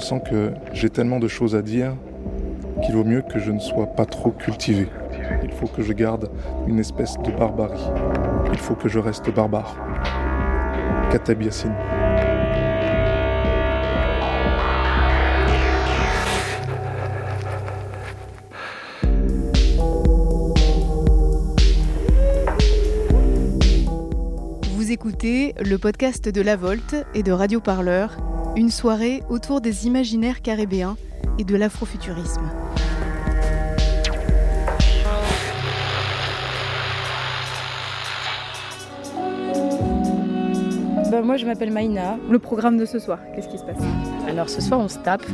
sens que j'ai tellement de choses à dire qu'il vaut mieux que je ne sois pas trop cultivé. Il faut que je garde une espèce de barbarie. Il faut que je reste barbare. Katab Yassine. Vous écoutez le podcast de La Volte et de Radio Parleur, une soirée autour des imaginaires caribéens et de l'afrofuturisme. Bah, moi, je m'appelle Maïna. Le programme de ce soir, qu'est-ce qui se passe? Alors, ce soir, on se tape.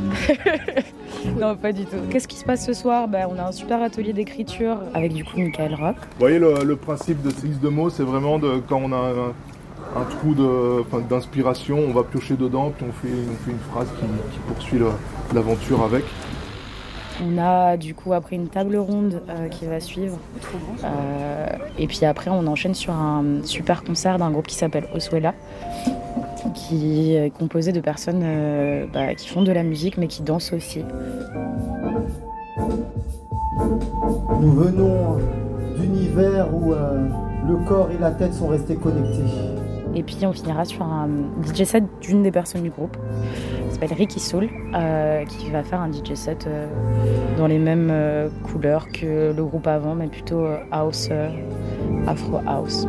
non, pas du tout. Qu'est-ce qui se passe ce soir? Bah, On a un super atelier d'écriture avec du coup Michael Rock. Vous voyez, le, principe de ces de mots, c'est vraiment de, quand on a un, trou d'inspiration, on va piocher dedans, puis on fait, une phrase qui, poursuit l'aventure avec. On a du coup après une table ronde euh, qui va suivre. Euh, et puis après, on enchaîne sur un super concert d'un groupe qui s'appelle Oswella, qui est composé de personnes euh, bah, qui font de la musique mais qui dansent aussi. Nous venons d'univers où le corps et la tête sont restés connectés. Et puis on finira sur un DJ set d'une des personnes du groupe s'appelle Ricky Soul, euh, qui va faire un DJ set euh, dans les mêmes euh, couleurs que le groupe avant, mais plutôt house, afro house.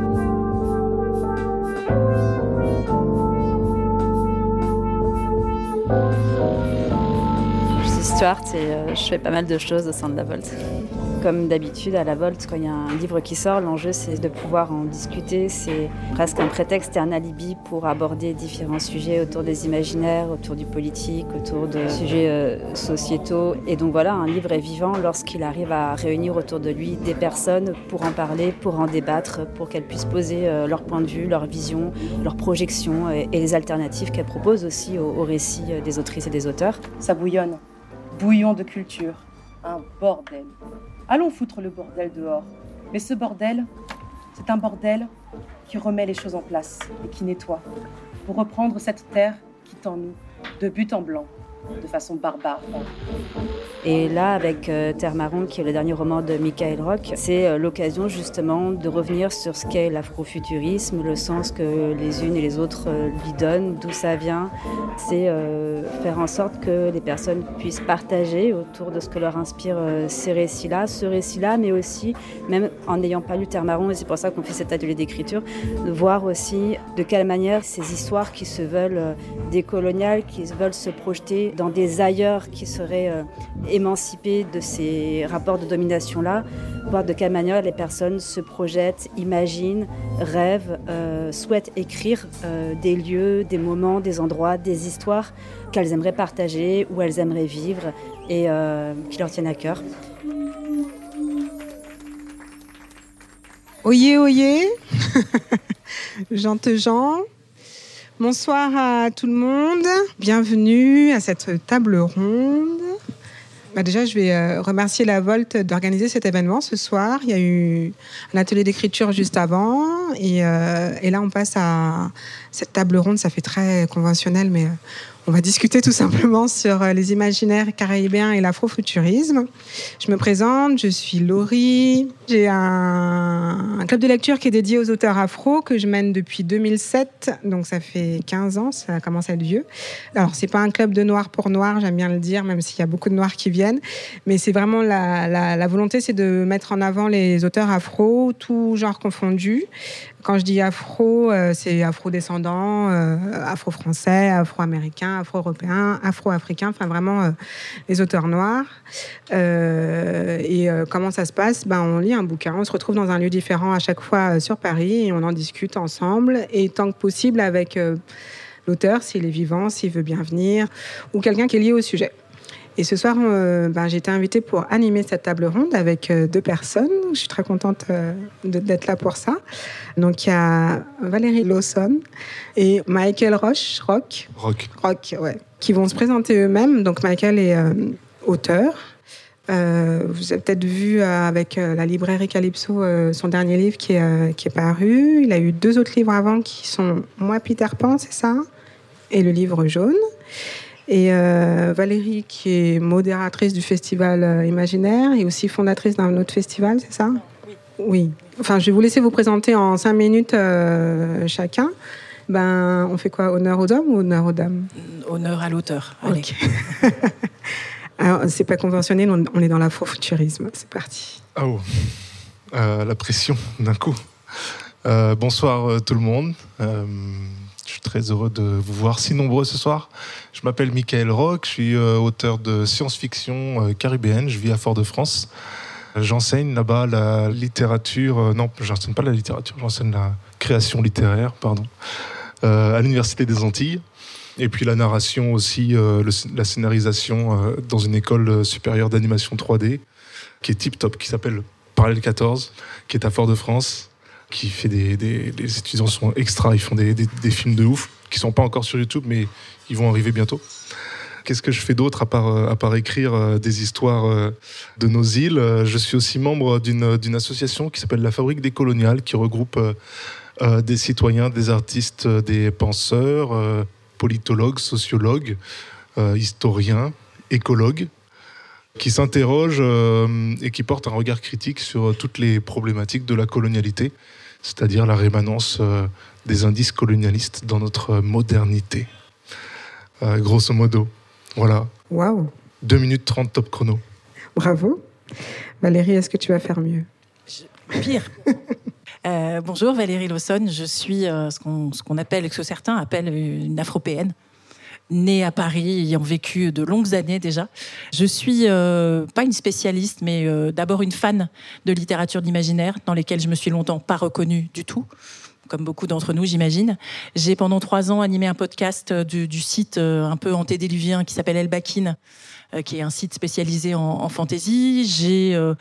Je suis Stuart et je fais pas mal de choses au sein de la Volt. Comme d'habitude, à la Volte, quand il y a un livre qui sort, l'enjeu c'est de pouvoir en discuter. C'est presque un prétexte et un alibi pour aborder différents sujets autour des imaginaires, autour du politique, autour de sujets euh, sociétaux. Et donc voilà, un livre est vivant lorsqu'il arrive à réunir autour de lui des personnes pour en parler, pour en débattre, pour qu'elles puissent poser euh, leur point de vue, leur vision, leurs projections et, les alternatives qu'elles proposent aussi au, au récit euh, des autrices et des auteurs. Ça bouillonne, bouillon de culture, un bordel. Allons foutre le bordel dehors. Mais ce bordel, c'est un bordel qui remet les choses en place et qui nettoie, pour reprendre cette terre qui tend nous, de but en blanc de façon barbare. Et là, avec euh, Terre Marron, qui est le dernier roman de Michael Rock, c'est euh, l'occasion justement de revenir sur ce qu'est l'afrofuturisme, le sens que les unes et les autres euh, lui donnent, d'où ça vient. C'est faire en sorte que les personnes puissent partager autour de ce que leur inspire ces récits-là, ce récit-là, mais aussi, même en n'ayant pas lu Terre Marron, et c'est pour ça qu'on fait cet atelier d'écriture, de voir aussi de quelle manière ces histoires qui se veulent décoloniales, qui veulent se projeter dans des ailleurs qui seraient euh, émancipés de ces rapports de domination-là, voir de quelle manière les personnes se projettent, imaginent, rêvent, euh, souhaitent écrire euh, des lieux, des moments, des endroits, des histoires qu'elles aimeraient partager, où elles aimeraient vivre et qui leur tiennent à cœur. Oyez, oyez, Jean Bonsoir à tout le monde. Bienvenue à cette table ronde. Bah déjà, je vais euh, remercier la Volte d'organiser cet événement ce soir. Il y a eu un atelier d'écriture juste avant. Et, euh, et, là, on passe à cette table ronde. Ça fait très conventionnel, mais euh, on va discuter tout simplement sur euh, les imaginaires caribéens et l'afrofuturisme. Je me présente, je suis Laurie. J'ai un, club de lecture qui est dédié aux auteurs afro que je mène depuis 2007, donc ça fait 15 ans, ça commence à être vieux. Alors, c'est pas un club de noir pour noir, j'aime bien le dire, même s'il y a beaucoup de noirs qui viennent, mais c'est vraiment la, la volonté, c'est de mettre en avant les auteurs afro, tout genre confondu, quand je dis afro, euh, c'est afro-descendant, euh, afro-français, afro-américain, afro-européen, afro-africain, enfin vraiment euh, les auteurs noirs. et comment ça se passe? Ben, On lit un bouquin, on se retrouve dans un lieu différent à chaque fois sur Paris et on en discute ensemble. Et tant que possible avec l'auteur, s'il est vivant, s'il veut bien venir, ou quelqu'un qui est lié au sujet. Et ce soir, euh, ben, j'ai été invitée pour animer cette table ronde avec euh, deux personnes. Je suis très contente euh, d'être là pour ça. Donc, il y a Valérie Lawson et Michael Roche, Rock. Rock. Rock, ouais. Qui vont se présenter eux-mêmes. Donc, Michael est auteur. vous avez peut-être vu avec la librairie Calypso son dernier livre qui est, qui est paru. Il a eu deux autres livres avant qui sont Moi, Peter Pan, c'est ça? Et le livre jaune. Et euh, Valérie, qui est modératrice du festival euh, Imaginaire et aussi fondatrice d'un autre festival, c'est ça? Oui. Oui. Enfin, je vais vous laisser vous présenter en cinq minutes euh, chacun. Ben, on fait quoi? Honneur aux hommes ou honneur aux dames? Honneur à l'auteur. Allez. Ok. Alors, c'est pas conventionnel, on est dans l'afrofuturisme. C'est parti. Ah oh, Euh, la pression d'un coup. Euh, bonsoir tout le monde. Je suis très heureux de vous voir si nombreux ce soir. Je m'appelle Michael Rock, je suis euh, auteur de science-fiction euh, caribéenne, je vis à Fort-de-France. J'enseigne là-bas la littérature, euh, non, j'enseigne pas la littérature, j'enseigne la création littéraire, pardon, à l'Université des Antilles. Et puis la narration aussi, la scénarisation dans une école supérieure d'animation 3D qui est tip top, qui s'appelle Parallèle 14, qui est à Fort-de-France, qui fait des, Les étudiants sont extra, ils font des, des- films de ouf, qui sont pas encore sur YouTube, mais ils vont arriver bientôt. Qu'est-ce que je fais d'autre à part, euh, à part écrire euh, des histoires euh, de nos îles? Je suis aussi membre d'une association qui s'appelle la Fabrique des Coloniales, qui regroupe des citoyens, des artistes, des penseurs, politologues, sociologues, historiens, écologues, qui s'interrogent et qui portent un regard critique sur toutes les problématiques de la colonialité, c'est-à-dire la rémanence euh, des indices colonialistes dans notre modernité. Euh, grosso modo. Voilà. Waouh, 2 minutes 30 top chrono. bravo. Valérie, est-ce que tu vas faire mieux? Pire. Euh, bonjour, Valérie Lawson. Je suis euh, ce qu'on ce qu'on appelle, ce que certains appellent une afropéenne, née à Paris, ayant vécu de longues années déjà. Je suis euh, pas une spécialiste, mais euh, d'abord une fan de littérature d'imaginaire, dans lesquelles je me suis longtemps pas reconnue du tout. Comme beaucoup d'entre nous, j'imagine. J'ai pendant trois ans animé un podcast euh, du, du site euh, un peu antédéluvien qui s'appelle El Bakin, euh, qui est un site spécialisé en, en fantasy. J'ai euh,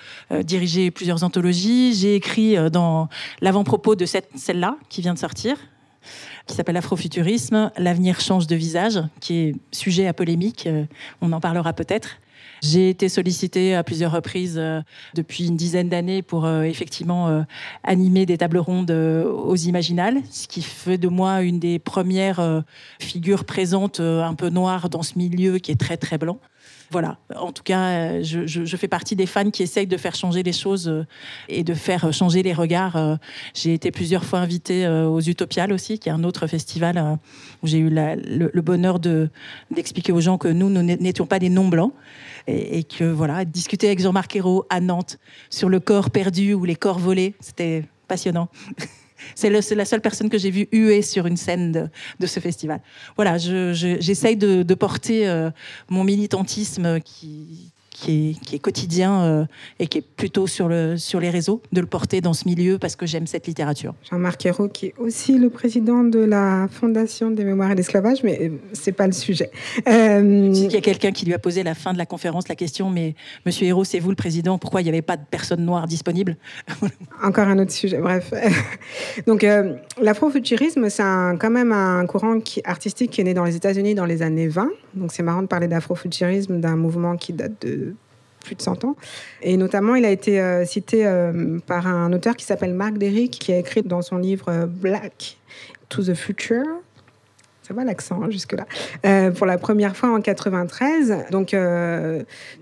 dirigé plusieurs anthologies. J'ai écrit dans l'avant-propos de cette, celle-là, qui vient de sortir, qui s'appelle Afrofuturisme, l'avenir change de visage, qui est sujet à polémique. euh, on en parlera peut-être. J'ai été sollicitée à plusieurs reprises euh, depuis une dizaine d'années pour euh, effectivement animer des tables rondes aux Imaginales, ce qui fait de moi une des premières figures présentes un peu noires dans ce milieu qui est très très blanc. Voilà, en tout cas, euh, je, je- je fais partie des fans qui essayent de faire changer les choses euh, et de faire changer les regards. Euh, J'ai été plusieurs fois invitée euh, aux Utopiales aussi, qui est un autre festival euh, où j'ai eu le, bonheur de- d'expliquer aux gens que nous, nous n'étions pas des non-blancs et, et que voilà, discuter avec Jean-Marc Ayrault à Nantes sur le corps perdu ou les corps volés, c'était passionnant. C'est la seule personne que j'ai vue huer sur une scène de, ce festival. Voilà, je- je- j'essaye de, de porter euh, mon militantisme qui, qui, est, qui est quotidien euh, et qui est plutôt sur, le, sur les réseaux, de le porter dans ce milieu parce que j'aime cette littérature. Jean-Marc Ayrault, qui est aussi le président de la Fondation des mémoires et l'esclavage, mais euh, c'est pas le sujet. Euh, qu'il y a quelqu'un qui lui a posé à la fin de la conférence la question, mais Monsieur Hérault, c'est vous le président, pourquoi il n'y avait pas de personnes noires disponibles? Encore un autre sujet, bref. Donc, euh, l'afrofuturisme, c'est quand même un courant qui, artistique qui est né dans les États-Unis dans les années 20. Donc, c'est marrant de parler d'afrofuturisme, d'un mouvement qui date de plus de 100 ans. Et notamment, il a été euh, cité euh, par un auteur qui s'appelle Marc Derrick, qui a écrit dans son livre euh, Black to the Future. Ça va l'accent hein, jusque-là. Pour la première fois en 93. Donc, il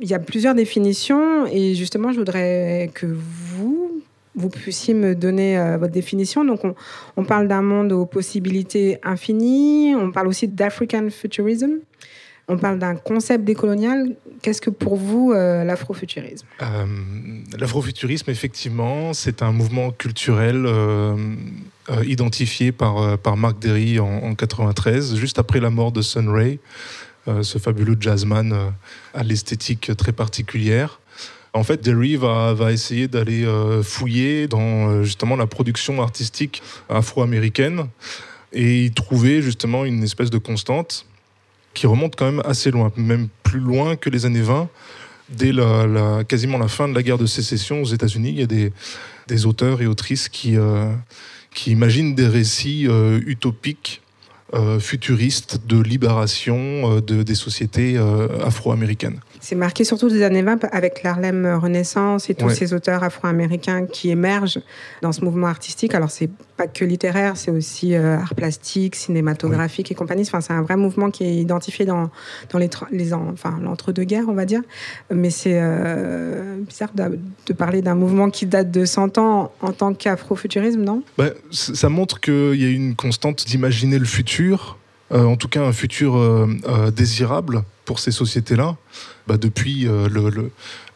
y a plusieurs définitions. Et justement, je voudrais que vous, vous puissiez me donner votre définition. Donc, on, on parle d'un monde aux possibilités infinies. On parle aussi d'African futurism. On parle d'un concept décolonial. Qu'est-ce que pour vous euh, l'afrofuturisme? Euh, L'afrofuturisme, effectivement, c'est un mouvement culturel euh, identifié par, par Mark Derry en, en 93, juste après la mort de Sun Ra, euh, ce fabuleux jazzman à l'esthétique très particulière. En fait, Derry va, va essayer d'aller fouiller dans justement la production artistique afro-américaine et y trouver justement une espèce de constante qui remonte quand même assez loin, même plus loin que les années 20 dès la, quasiment la fin de la guerre de sécession aux États-Unis, il y a des, auteurs et autrices qui, euh, qui imaginent des récits euh, utopiques euh, futuriste de libération de, des sociétés afro-américaines. C'est marqué surtout des années 20 avec l'Harlem Renaissance et tous Ouais. ces auteurs afro-américains qui émergent dans ce mouvement artistique. Alors, c'est pas que littéraire, c'est aussi euh, art plastique, cinématographique et compagnie. Enfin, c'est un vrai mouvement qui est identifié dans, dans les, les en- enfin, l'entre-deux-guerres, on va dire. Mais c'est euh, bizarre de, de parler d'un mouvement qui date de 100 ans en tant qu'afrofuturisme, non? Bah, ça montre qu'il y a une constante d'imaginer le futur, euh, en tout cas un futur désirable pour ces sociétés-là, bah, depuis euh,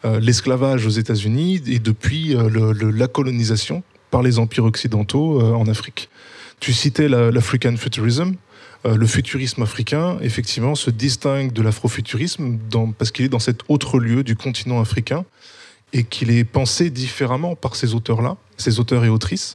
euh, l'esclavage aux États-Unis et depuis euh, la colonisation par les empires occidentaux en Afrique. Tu citais la- l'African Futurism. Le futurisme africain, effectivement, se distingue de l'afrofuturisme parce qu'il est dans cet autre lieu du continent africain et qu'il est pensé différemment par ces auteurs-là, ces auteurs et autrices,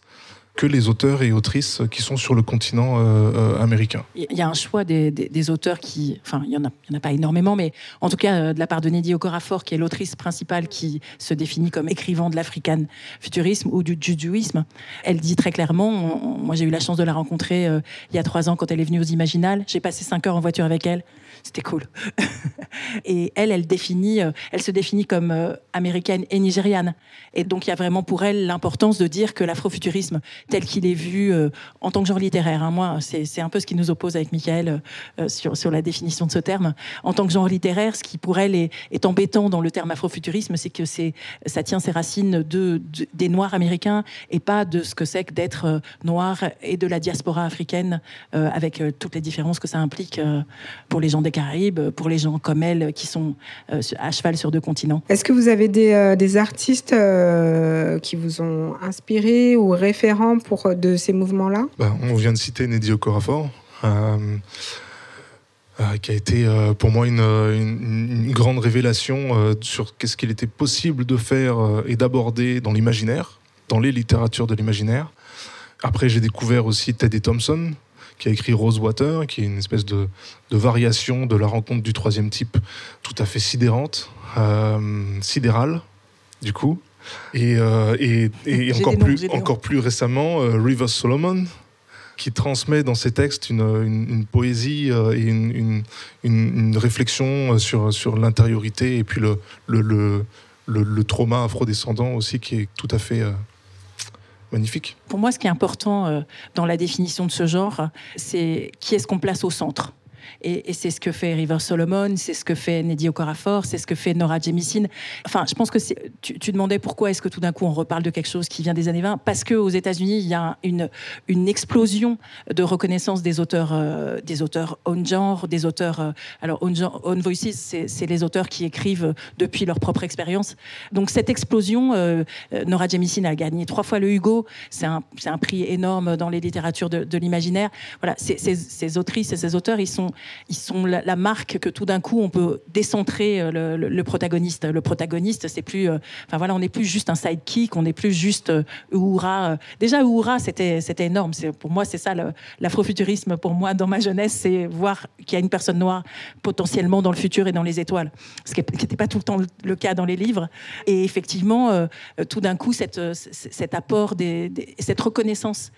que les auteurs et autrices qui sont sur le continent euh, euh, américain. Il y a un choix des, des- auteurs qui, enfin, il y en en a pas énormément, mais en tout cas euh, de la part de Neddy Okorafor, qui est l'autrice principale qui se définit comme écrivain de l'african futurisme ou du judaïsme. Elle dit très clairement, moi j'ai eu la chance de la rencontrer euh, il y a trois ans quand elle est venue aux Imaginales. J'ai passé cinq heures en voiture avec elle. C'était cool. et elle, euh, elle se définit comme euh, américaine et nigériane. Et donc il y a vraiment pour elle l'importance de dire que l'afrofuturisme tel qu'il est vu euh, en tant que genre littéraire. hein. Moi, c'est un peu ce qui nous oppose avec Michael sur, la définition de ce terme. En tant que genre littéraire, ce qui pour elle est, embêtant dans le terme afrofuturisme, c'est que ça tient ses racines de, de- des Noirs américains et pas de ce que c'est que d'être noir et de la diaspora africaine avec toutes les différences que ça implique pour les gens des Caraïbes, pour les gens comme elle qui sont euh, à cheval sur deux continents. Est-ce que vous avez des, euh, des artistes euh, qui vous ont inspiré ou référents pour euh, de ces mouvements-là? Bah, on vient de citer Neddy Okorafor, euh, euh, qui a été euh, pour moi une, euh, une- une grande révélation euh, sur qu'est-ce qu'il était possible de faire euh, et d'aborder dans l'imaginaire, dans les littératures de l'imaginaire. Après, j'ai découvert aussi Teddy Thompson, qui a écrit Rosewater, qui est une espèce de, de variation de la rencontre du troisième type, tout à fait sidérante, euh, sidérale, du coup. Et, euh, et, encore, noms, plus, encore plus récemment, euh, Rivers Solomon, qui transmet dans ses textes une, une- une poésie et une, une- réflexion sur, sur l'intériorité et puis le, le, le, le- le trauma afrodescendant aussi qui est tout à fait Pour moi, ce qui est important euh, dans la définition de ce genre, c'est qui est-ce qu'on place au centre? Et, c'est ce que fait River Solomon, c'est ce que fait Neddy Okorafor, c'est ce que fait Nora Jemisin. Enfin, je pense que tu, tu demandais pourquoi est-ce que tout d'un coup on reparle de quelque chose qui vient des années 20 Parce qu'aux États-Unis, il y a une, explosion de reconnaissance des auteurs, euh, des auteurs own genre, des auteurs. euh, alors, genre- own voices, c'est les auteurs qui écrivent depuis leur propre expérience. Donc, cette explosion, euh, euh, Nora Jemisin a gagné trois fois le Hugo. C'est un, prix énorme dans les littératures de, l'imaginaire. Voilà, ces autrices et ces auteurs, ils sont, ils sont la, marque que tout d'un coup on peut décentrer euh, le, protagoniste. Le protagoniste, c'est plus, euh, enfin voilà, on n'est plus juste un sidekick, on n'est plus juste euh. Euh, Déjà Uhura, c'était c'était énorme. Pour moi, c'est ça l'afrofuturisme. Pour moi, dans ma jeunesse, c'est voir qu'il y a une personne noire potentiellement dans le futur et dans les étoiles, ce qui n'était pas tout le temps le- cas dans les livres. Et effectivement, tout d'un coup, cet apport, des, cette reconnaissance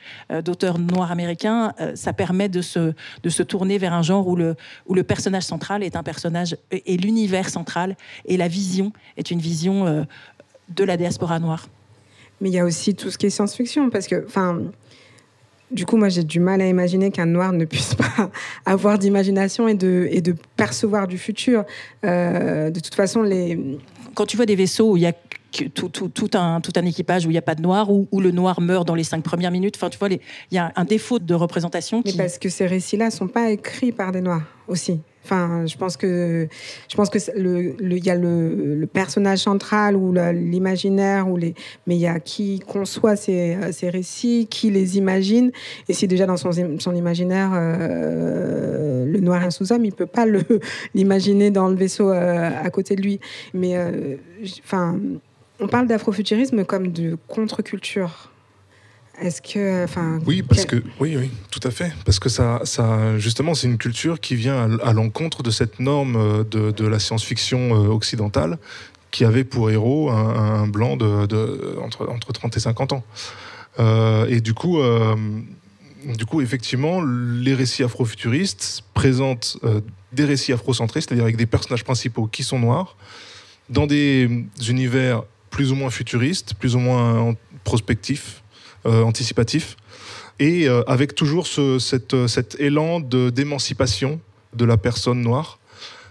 d'auteurs noirs américains, ça permet de se tourner vers un genre où le, où le personnage central est un personnage et, l'univers central et la vision est une vision euh, de la diaspora noire. Mais il y a aussi tout ce qui est science-fiction, parce que, enfin, du coup, moi, j'ai du mal à imaginer qu'un noir ne puisse pas avoir d'imagination et de, et de percevoir du futur. Euh, de toute façon, les, Quand tu vois des vaisseaux où il y a tout, tout, tout un, tout un équipage où il n'y a pas de noir, où, où le noir meurt dans les cinq premières minutes, enfin, tu vois, il y a un défaut de représentation Mais parce que ces récits-là sont pas écrits par des noirs aussi. Enfin, je pense que je pense que le il y a le, le personnage central ou l'imaginaire ou les mais il y a qui conçoit ces, ces récits, qui les imagine et si déjà dans son, son imaginaire euh, le noir est un sous-homme, il peut pas l'imaginer dans le vaisseau euh, à côté de lui. Mais euh, enfin, on parle d'afrofuturisme comme de contre-culture. Est-ce que, enfin, Oui, parce quel- que oui, oui, tout à fait, parce que ça, ça, justement, c'est une culture qui vient à, l'encontre de cette norme euh, de, de la science-fiction euh, occidentale qui avait pour héros un, un blanc de, de- entre, entre 30 et 50 ans. Euh, et du coup, euh, du coup, effectivement, les récits afrofuturistes présentent euh, des récits afrocentrés, c'est-à-dire avec des personnages principaux qui sont noirs, dans des univers plus ou moins futuristes, plus ou moins prospectifs, euh, anticipatifs, et euh, avec toujours cet élan d'émancipation de, la personne noire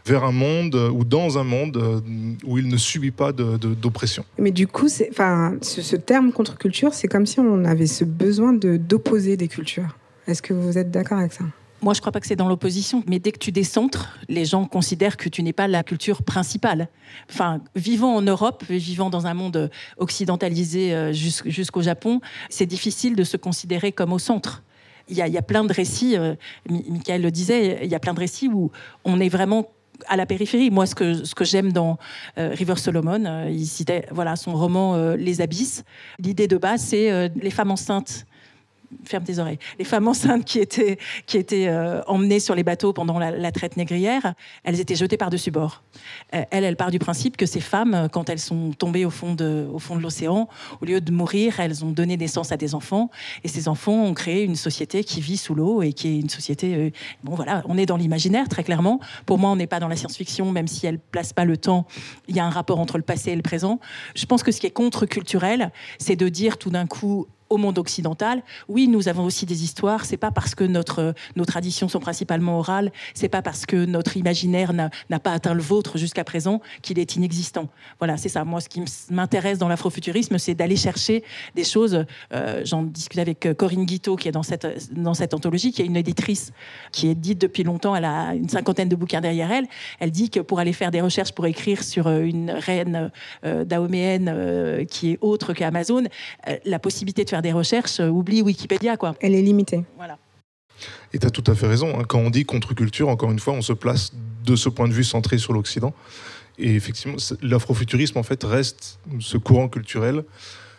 vers un monde ou dans un monde où il ne subit pas d'oppression. Mais du coup, enfin, ce, ce terme contre-culture, c'est comme si on avait ce besoin d'opposer des cultures. Est-ce que vous êtes d'accord avec ça? Moi, je ne crois pas que c'est dans l'opposition, mais dès que tu décentres, les gens considèrent que tu n'es pas la culture principale. Enfin, vivant en Europe, vivant dans un monde occidentalisé euh, jusqu'au Japon, c'est difficile de se considérer comme au centre. Il y a, plein de récits, euh, Michael le disait, il y a plein de récits où on est vraiment à la périphérie. Moi, ce que, j'aime dans euh, River Solomon, il citait voilà, son roman Les Abysses. L'idée de base, c'est les femmes enceintes ferme tes oreilles. Les femmes enceintes qui étaient, qui étaient euh, emmenées sur les bateaux pendant la, traite négrière, elles étaient jetées par-dessus bord. Euh, elle, elle part du principe que ces femmes, quand elles sont tombées au fond de, au fond de l'océan, au lieu de mourir, elles ont donné naissance à des enfants. Et ces enfants ont créé une société qui vit sous l'eau et qui est une société. Euh, bon, voilà, on est dans l'imaginaire, très clairement. Pour moi, on n'est pas dans la science-fiction, même si elle place pas le temps. Il y a un rapport entre le passé et le présent. Je pense que ce qui est contre-culturel, c'est de dire tout d'un coup au monde occidental. Oui, nous avons aussi des histoires. C'est pas parce que notre, nos traditions sont principalement orales, c'est pas parce que notre imaginaire n'a pas atteint le vôtre jusqu'à présent qu'il est inexistant. Voilà, c'est ça. Moi, ce qui m'intéresse dans l'afrofuturisme, c'est d'aller chercher des choses. Euh, j'en discute avec euh, Corinne Guiteau, qui est dans cette, dans cette anthologie, qui est une éditrice qui est dite depuis longtemps. Elle a une cinquantaine de bouquins derrière elle. Elle dit que pour aller faire des recherches, pour écrire sur euh, une reine dahoméenne qui est autre qu'Amazon, la possibilité de faire des recherches, euh, oublie Wikipédia. Quoi. Elle est limitée. Voilà. Et tu as tout à fait raison. Hein. Quand on dit contre-culture, encore une fois, on se place de ce point de vue centré sur l'Occident. Et effectivement, l'afrofuturisme, en fait, reste ce courant culturel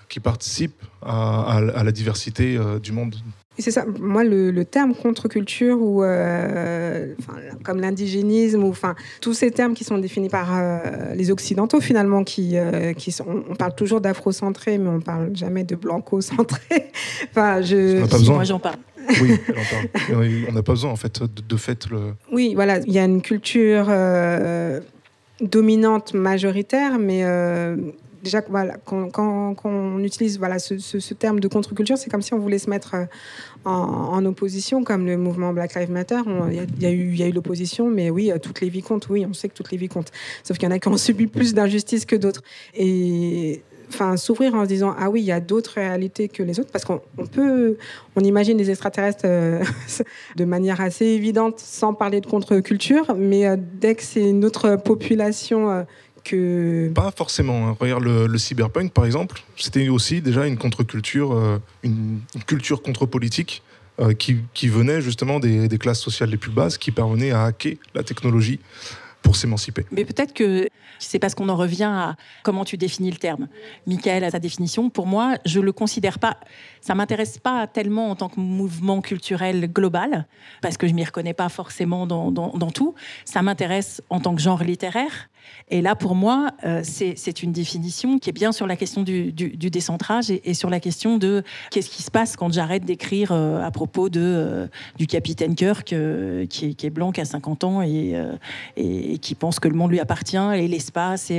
qui participe à, la diversité euh, du monde c'est ça. Moi, le, terme contre-culture ou euh, comme l'indigénisme ou enfin tous ces termes qui sont définis par euh, les occidentaux finalement, qui, euh, qui sont, on parle toujours d'afrocentré, mais on parle jamais de blanco-centré. enfin, je. On pas besoin. Moi, j'en parle. Oui, on n'a pas besoin en fait de, de fait le. Oui, voilà, il y a une culture dominante majoritaire, mais déjà, voilà, quand, on utilise voilà, ce, terme de contre-culture, c'est comme si on voulait se mettre euh, en, opposition, comme le mouvement Black Lives Matter. Il y, a eu, l'opposition, mais oui, euh, toutes les vies comptent. Oui, on sait que toutes les vies comptent. Sauf qu'il y en a qui ont subi plus d'injustice que d'autres. Et enfin s'ouvrir en se disant ah oui il y a d'autres réalités que les autres parce qu'on peut on imagine les extraterrestres euh, de manière assez évidente sans parler de contre-culture mais dès que c'est une autre population pas forcément. Hein. Regarde le, cyberpunk, par exemple. C'était aussi déjà une contre-culture, euh, une, culture contre-politique euh, qui, qui, venait justement des, des, classes sociales les plus basses, qui parvenaient à hacker la technologie pour s'émanciper. Mais peut-être que c'est parce qu'on en revient à comment tu définis le terme. Michael a sa définition. Pour moi, je le considère pas. Ça m'intéresse pas tellement en tant que mouvement culturel global, parce que je m'y reconnais pas forcément dans, dans, tout. Ça m'intéresse en tant que genre littéraire. Et là, pour moi, euh, c'est une définition qui est bien sur la question du, décentrage et, sur la question de qu'est-ce qui se passe quand j'arrête d'écrire euh, à propos de, euh, du capitaine Kirk, qui est, qui, est, blanc, qui a 50 ans et, qui pense que le monde lui appartient et l'espace.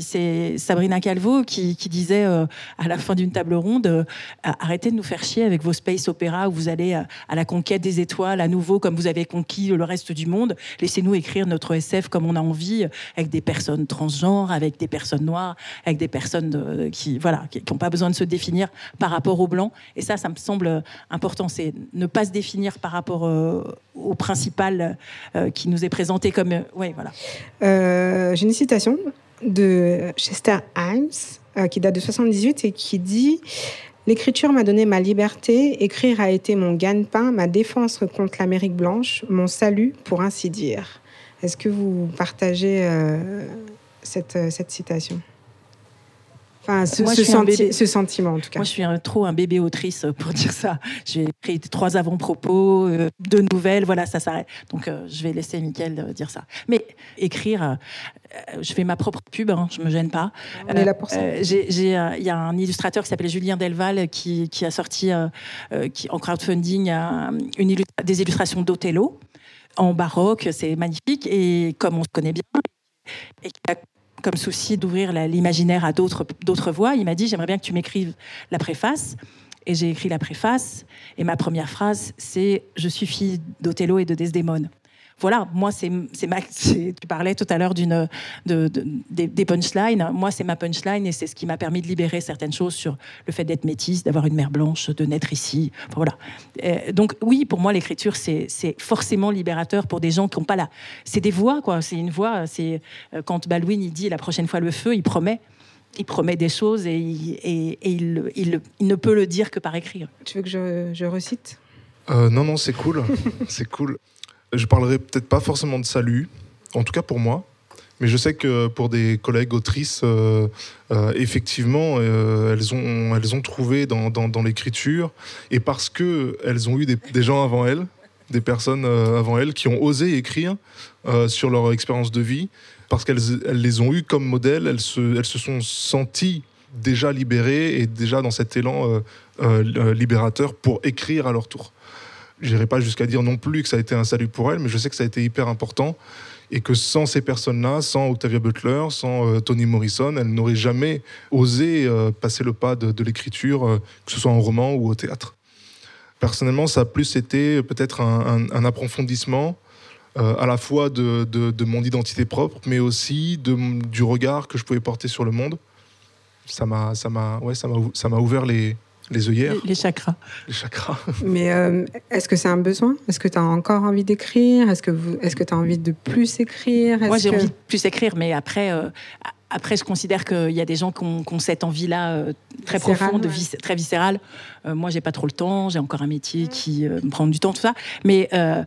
C'est Sabrina Calvo qui, qui disait à la fin d'une table ronde arrêtez de nous faire chier avec vos space opéras où vous allez à la conquête des étoiles à nouveau comme vous avez conquis le reste du monde. Laissez-nous écrire notre SF comme on a envie avec des personnes transgenres, avec des personnes noires, avec des personnes qui voilà qui n'ont pas besoin de se définir par rapport aux blancs. Et ça, ça me semble important, c'est ne pas se définir par rapport euh, au principal euh, qui nous est présenté comme euh, oui voilà. J'ai une citation de Chester Himes qui date de 78 et qui dit L'écriture m'a donné ma liberté, écrire a été mon gagne-pain, ma défense contre l'Amérique blanche, mon salut, pour ainsi dire. Est-ce que vous partagez euh, cette, euh, cette, citation? Enfin, ce, Moi, senti- sentiment, en tout cas. Moi, je suis un- trop un bébé autrice pour dire ça. J'ai écrit trois avant-propos, euh, deux nouvelles, voilà, ça s'arrête. Donc, euh, je vais laisser Mickaël euh, dire ça. Mais écrire, euh, euh, je fais ma propre pub, hein, je me gêne pas. On est là pour ça. Euh, euh, Il y a un illustrateur qui s'appelle Julien Delval qui, qui a sorti euh, euh, qui, en crowdfunding un- une illu- des illustrations d'Othello en baroque. C'est magnifique. Et comme on se connaît bien, et qui a comme souci d'ouvrir l'imaginaire à d'autres d'autres voix, il m'a dit J'aimerais bien que tu m'écrives la préface. Et j'ai écrit la préface. Et ma première phrase, c'est Je suis fille d'Othello et de Desdémone. Voilà, moi, c'est ma. Tu parlais tout à l'heure d'une de, de- des, des punchlines. Moi, c'est ma punchline et c'est ce qui m'a permis de libérer certaines choses sur le fait d'être métisse, d'avoir une mère blanche, de naître ici. Enfin, voilà. Euh, donc, oui, pour moi, l'écriture, c'est c'est forcément libérateur pour des gens qui n'ont pas la. C'est des voix, quoi. C'est une voix. C'est euh, quand Baldwin il dit la prochaine fois le feu, il promet. Il promet des choses et, il, et, et il, il- il ne peut le dire que par écrire. Tu veux que je, je recite? Euh, non, non, c'est cool. c'est cool. Je parlerai peut-être pas forcément de salut, en tout cas pour moi. Mais je sais que pour des collègues autrices, euh, euh, effectivement, euh, elles, ont, elles ont trouvé dans, dans- l'écriture, et parce que elles ont eu des, gens avant elles, des personnes avant elles, qui ont osé écrire sur leur expérience de vie, parce qu'elles elles les ont eues comme modèle, elles se, elles se sont senties déjà libérées et déjà dans cet élan libérateur pour écrire à leur tour. J'irai pas jusqu'à dire non plus que ça a été un salut pour elles, mais je sais que ça a été hyper important et que sans ces personnes-là, sans Octavia Butler, sans euh, Toni Morrison, elles n'auraient jamais osé euh, passer le pas de, l'écriture, euh, que ce soit en roman ou au théâtre. Personnellement, ça a plus été peut-être un, approfondissement euh, à la fois de, mon identité propre, mais aussi du regard que je pouvais porter sur le monde. Ça m'a, ouais, ça m'a ouvert les, les œillères, Les, les chakras. les chakras. Mais euh, est-ce que c'est un besoin? Est-ce que tu as encore envie d'écrire? Est-ce que vous- est-ce que tu as envie de plus écrire? Moi, j'ai que- envie de plus écrire, mais après, euh, après je considère qu'il y a des gens qui ont, qui ont cette envie-là euh, très profonde, ouais. vis- très viscérale. Euh, moi, j'ai pas trop le temps, j'ai encore un métier qui euh, me prend du temps, tout ça. Mais euh,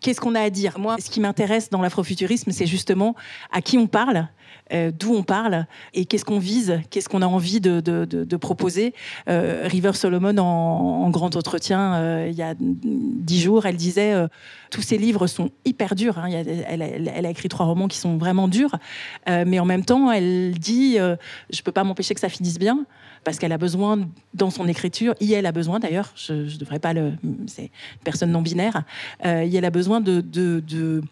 qu'est-ce qu'on a à dire? Moi, ce qui m'intéresse dans l'afrofuturisme, c'est justement à qui on parle. euh, d'où on parle et qu'est-ce qu'on vise, qu'est-ce qu'on a envie de, proposer. Euh, River Solomon, en, grand entretien, euh, il y a dix jours, elle disait tous ces livres sont hyper durs. hein. Elle, elle a écrit trois romans qui sont vraiment durs, mais en même temps, elle dit je peux pas m'empêcher que ça finisse bien parce qu'elle a besoin dans son écriture. Y elle a besoin d'ailleurs. Je, ne devrais pas le. C'est une personne non binaire. Euh, y elle a besoin de. de, de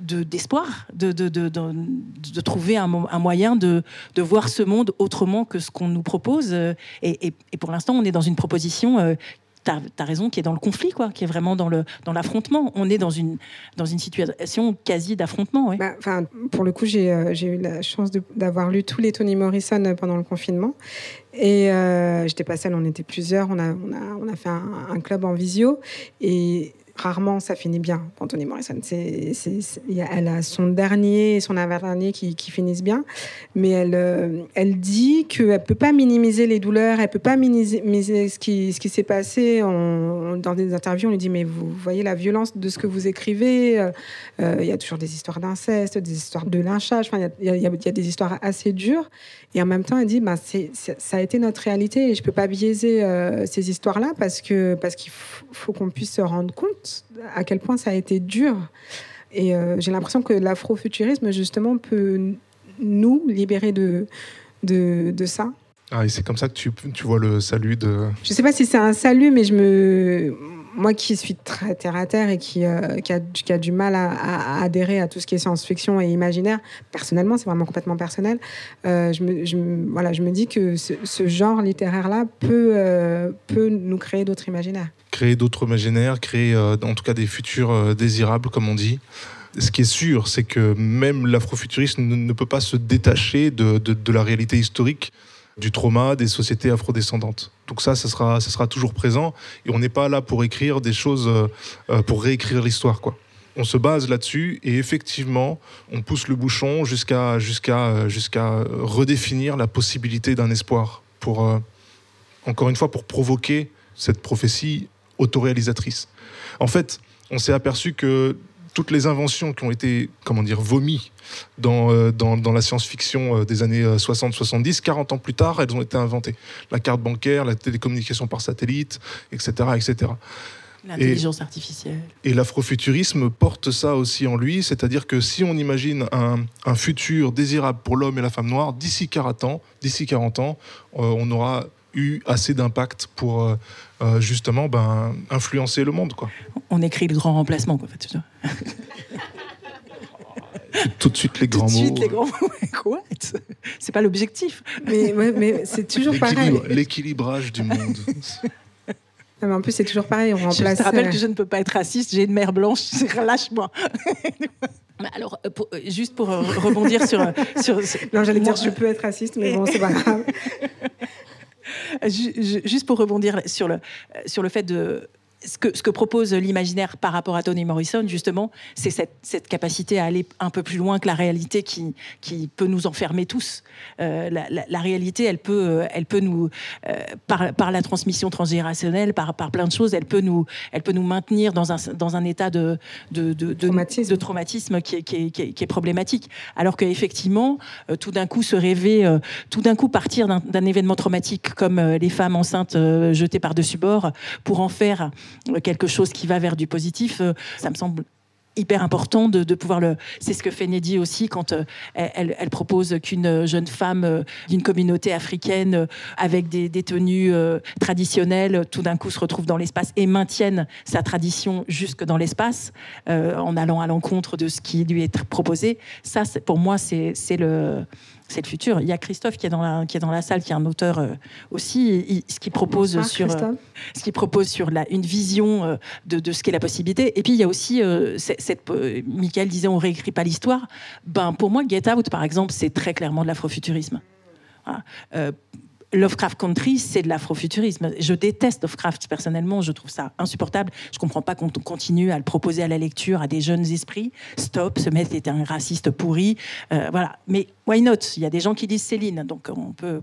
de- d'espoir, de, de, de, de, trouver un, mo- un moyen de, de voir ce monde autrement que ce qu'on nous propose. Euh, Et, et- et pour l'instant, on est dans une proposition, euh, tu as, raison, qui est dans le conflit, quoi, qui est vraiment dans, le, dans l'affrontement. On est dans une, dans une situation quasi d'affrontement. Bah, pour le coup, j'ai euh, eu la chance d'avoir lu tous les Toni Morrison euh, pendant le confinement. Et euh, j'étais pas seule, on était plusieurs. On a, on a, on a fait un, un club en visio. Et rarement ça finit bien Toni Morrison. C'est, elle a son dernier et son avant-dernier qui, finissent bien. Mais elle, euh, elle dit qu'elle ne peut pas minimiser les douleurs, elle peut pas minimiser ce qui, ce qui s'est passé. On- dans des interviews, on lui dit Mais vous voyez la violence de ce que vous écrivez euh, euh, Il y a toujours des histoires d'inceste, des histoires de lynchage. Il y a- des histoires assez dures. Et en même temps, elle dit bah, c'est, ça a été notre réalité et je ne peux pas biaiser ces histoires-là parce, que, parce qu'il faut qu'on puisse se rendre compte à quel point ça a été dur. Et euh, j'ai l'impression que l'afrofuturisme, justement, peut nous libérer de, de, de ça. Ah, et c'est comme ça que tu, tu vois le salut de. Je sais pas si c'est un salut, mais je me, moi qui suis très terre à terre et qui, euh, qui, a, du mal à, adhérer à tout ce qui est science-fiction et imaginaire, personnellement, c'est vraiment complètement personnel. euh, je, me, voilà, je me dis que ce, genre littéraire-là peut, euh, peut nous créer d'autres imaginaires. créer d'autres imaginaires, créer en tout cas des futurs désirables, comme on dit. Ce qui est sûr, c'est que même l'afrofuturisme ne, peut pas se détacher de- de la réalité historique du trauma des sociétés afrodescendantes. Donc ça, ça sera, ça sera toujours présent. Et on n'est pas là pour écrire des choses, euh, euh, pour réécrire l'histoire, quoi. On se base là-dessus et effectivement, on pousse le bouchon jusqu'à euh, redéfinir la possibilité d'un espoir pour encore une fois pour provoquer cette prophétie autoréalisatrice. En fait, on s'est aperçu que toutes les inventions qui ont été, comment dire, vomies dans, euh, dans, dans, la science-fiction euh, des années 60-70, 40 ans plus tard, elles ont été inventées. La carte bancaire, la télécommunication par satellite, etc. etc. L'intelligence artificielle. Et l'afrofuturisme porte ça aussi en lui, c'est-à-dire que si on imagine un, un futur désirable pour l'homme et la femme noire, d'ici 40 ans, d'ici 40 ans, on aura eu assez d'impact pour euh, euh, justement ben, influencer le monde. Quoi. On écrit le grand remplacement. Quoi, tout, de suite les grands mots. Tout de suite les grands mots. Quoi C'est pas l'objectif. Mais, mais c'est toujours pareil. L'équilibrage du monde. mais en plus, c'est toujours pareil. On remplace. Je te rappelle que je ne peux pas être raciste. J'ai une mère blanche. Lâche-moi. Alors, juste pour rebondir sur, sur, Non, j'allais dire, je peux être raciste, mais bon, c'est pas grave. Juste pour rebondir sur le, sur le fait de ce que, ce que propose l'imaginaire par rapport à Toni Morrison, justement, c'est cette, cette, capacité à aller un peu plus loin que la réalité qui, qui peut nous enfermer tous. Euh, la, la, la, réalité, elle peut, elle peut nous, euh, par, par, la transmission transgénérationnelle, par, par, plein de choses, elle peut nous, elle peut nous maintenir dans un, dans un état de, de, de, de traumatisme. de traumatisme qui est, qui est, qui est, qui est problématique. Alors qu'effectivement, euh, tout d'un coup, se rêver, euh, tout d'un coup, partir d'un événement traumatique comme euh, les femmes enceintes jetées par-dessus bord pour en faire quelque chose qui va vers du positif, euh, ça me semble hyper important de, pouvoir le. C'est ce que fait Neddy aussi quand euh, elle, propose qu'une jeune femme euh, d'une communauté africaine avec des, des tenues traditionnelles tout d'un coup se retrouve dans l'espace et maintienne sa tradition jusque dans l'espace en allant à l'encontre de ce qui lui est proposé. Ça, pour moi, c'est le c'est le futur. Il y a Christophe qui est dans la, qui est dans la salle, qui est un auteur euh, aussi, ce qui propose Bonsoir, sur, euh, ce qui propose sur la, une vision euh, de, de, ce qu'est la possibilité. Et puis il y a aussi cette, cette Michael disait on réécrit pas l'histoire. Ben pour moi, Get Out par exemple, c'est très clairement de l'afrofuturisme. Voilà. Lovecraft Country, c'est de l'afrofuturisme. Je déteste Lovecraft personnellement, je trouve ça insupportable. Je comprends pas qu'on continue à le proposer à la lecture à des jeunes esprits. Stop, ce mec est un raciste pourri. Euh, voilà. Mais why not? Il y a des gens qui disent Céline, donc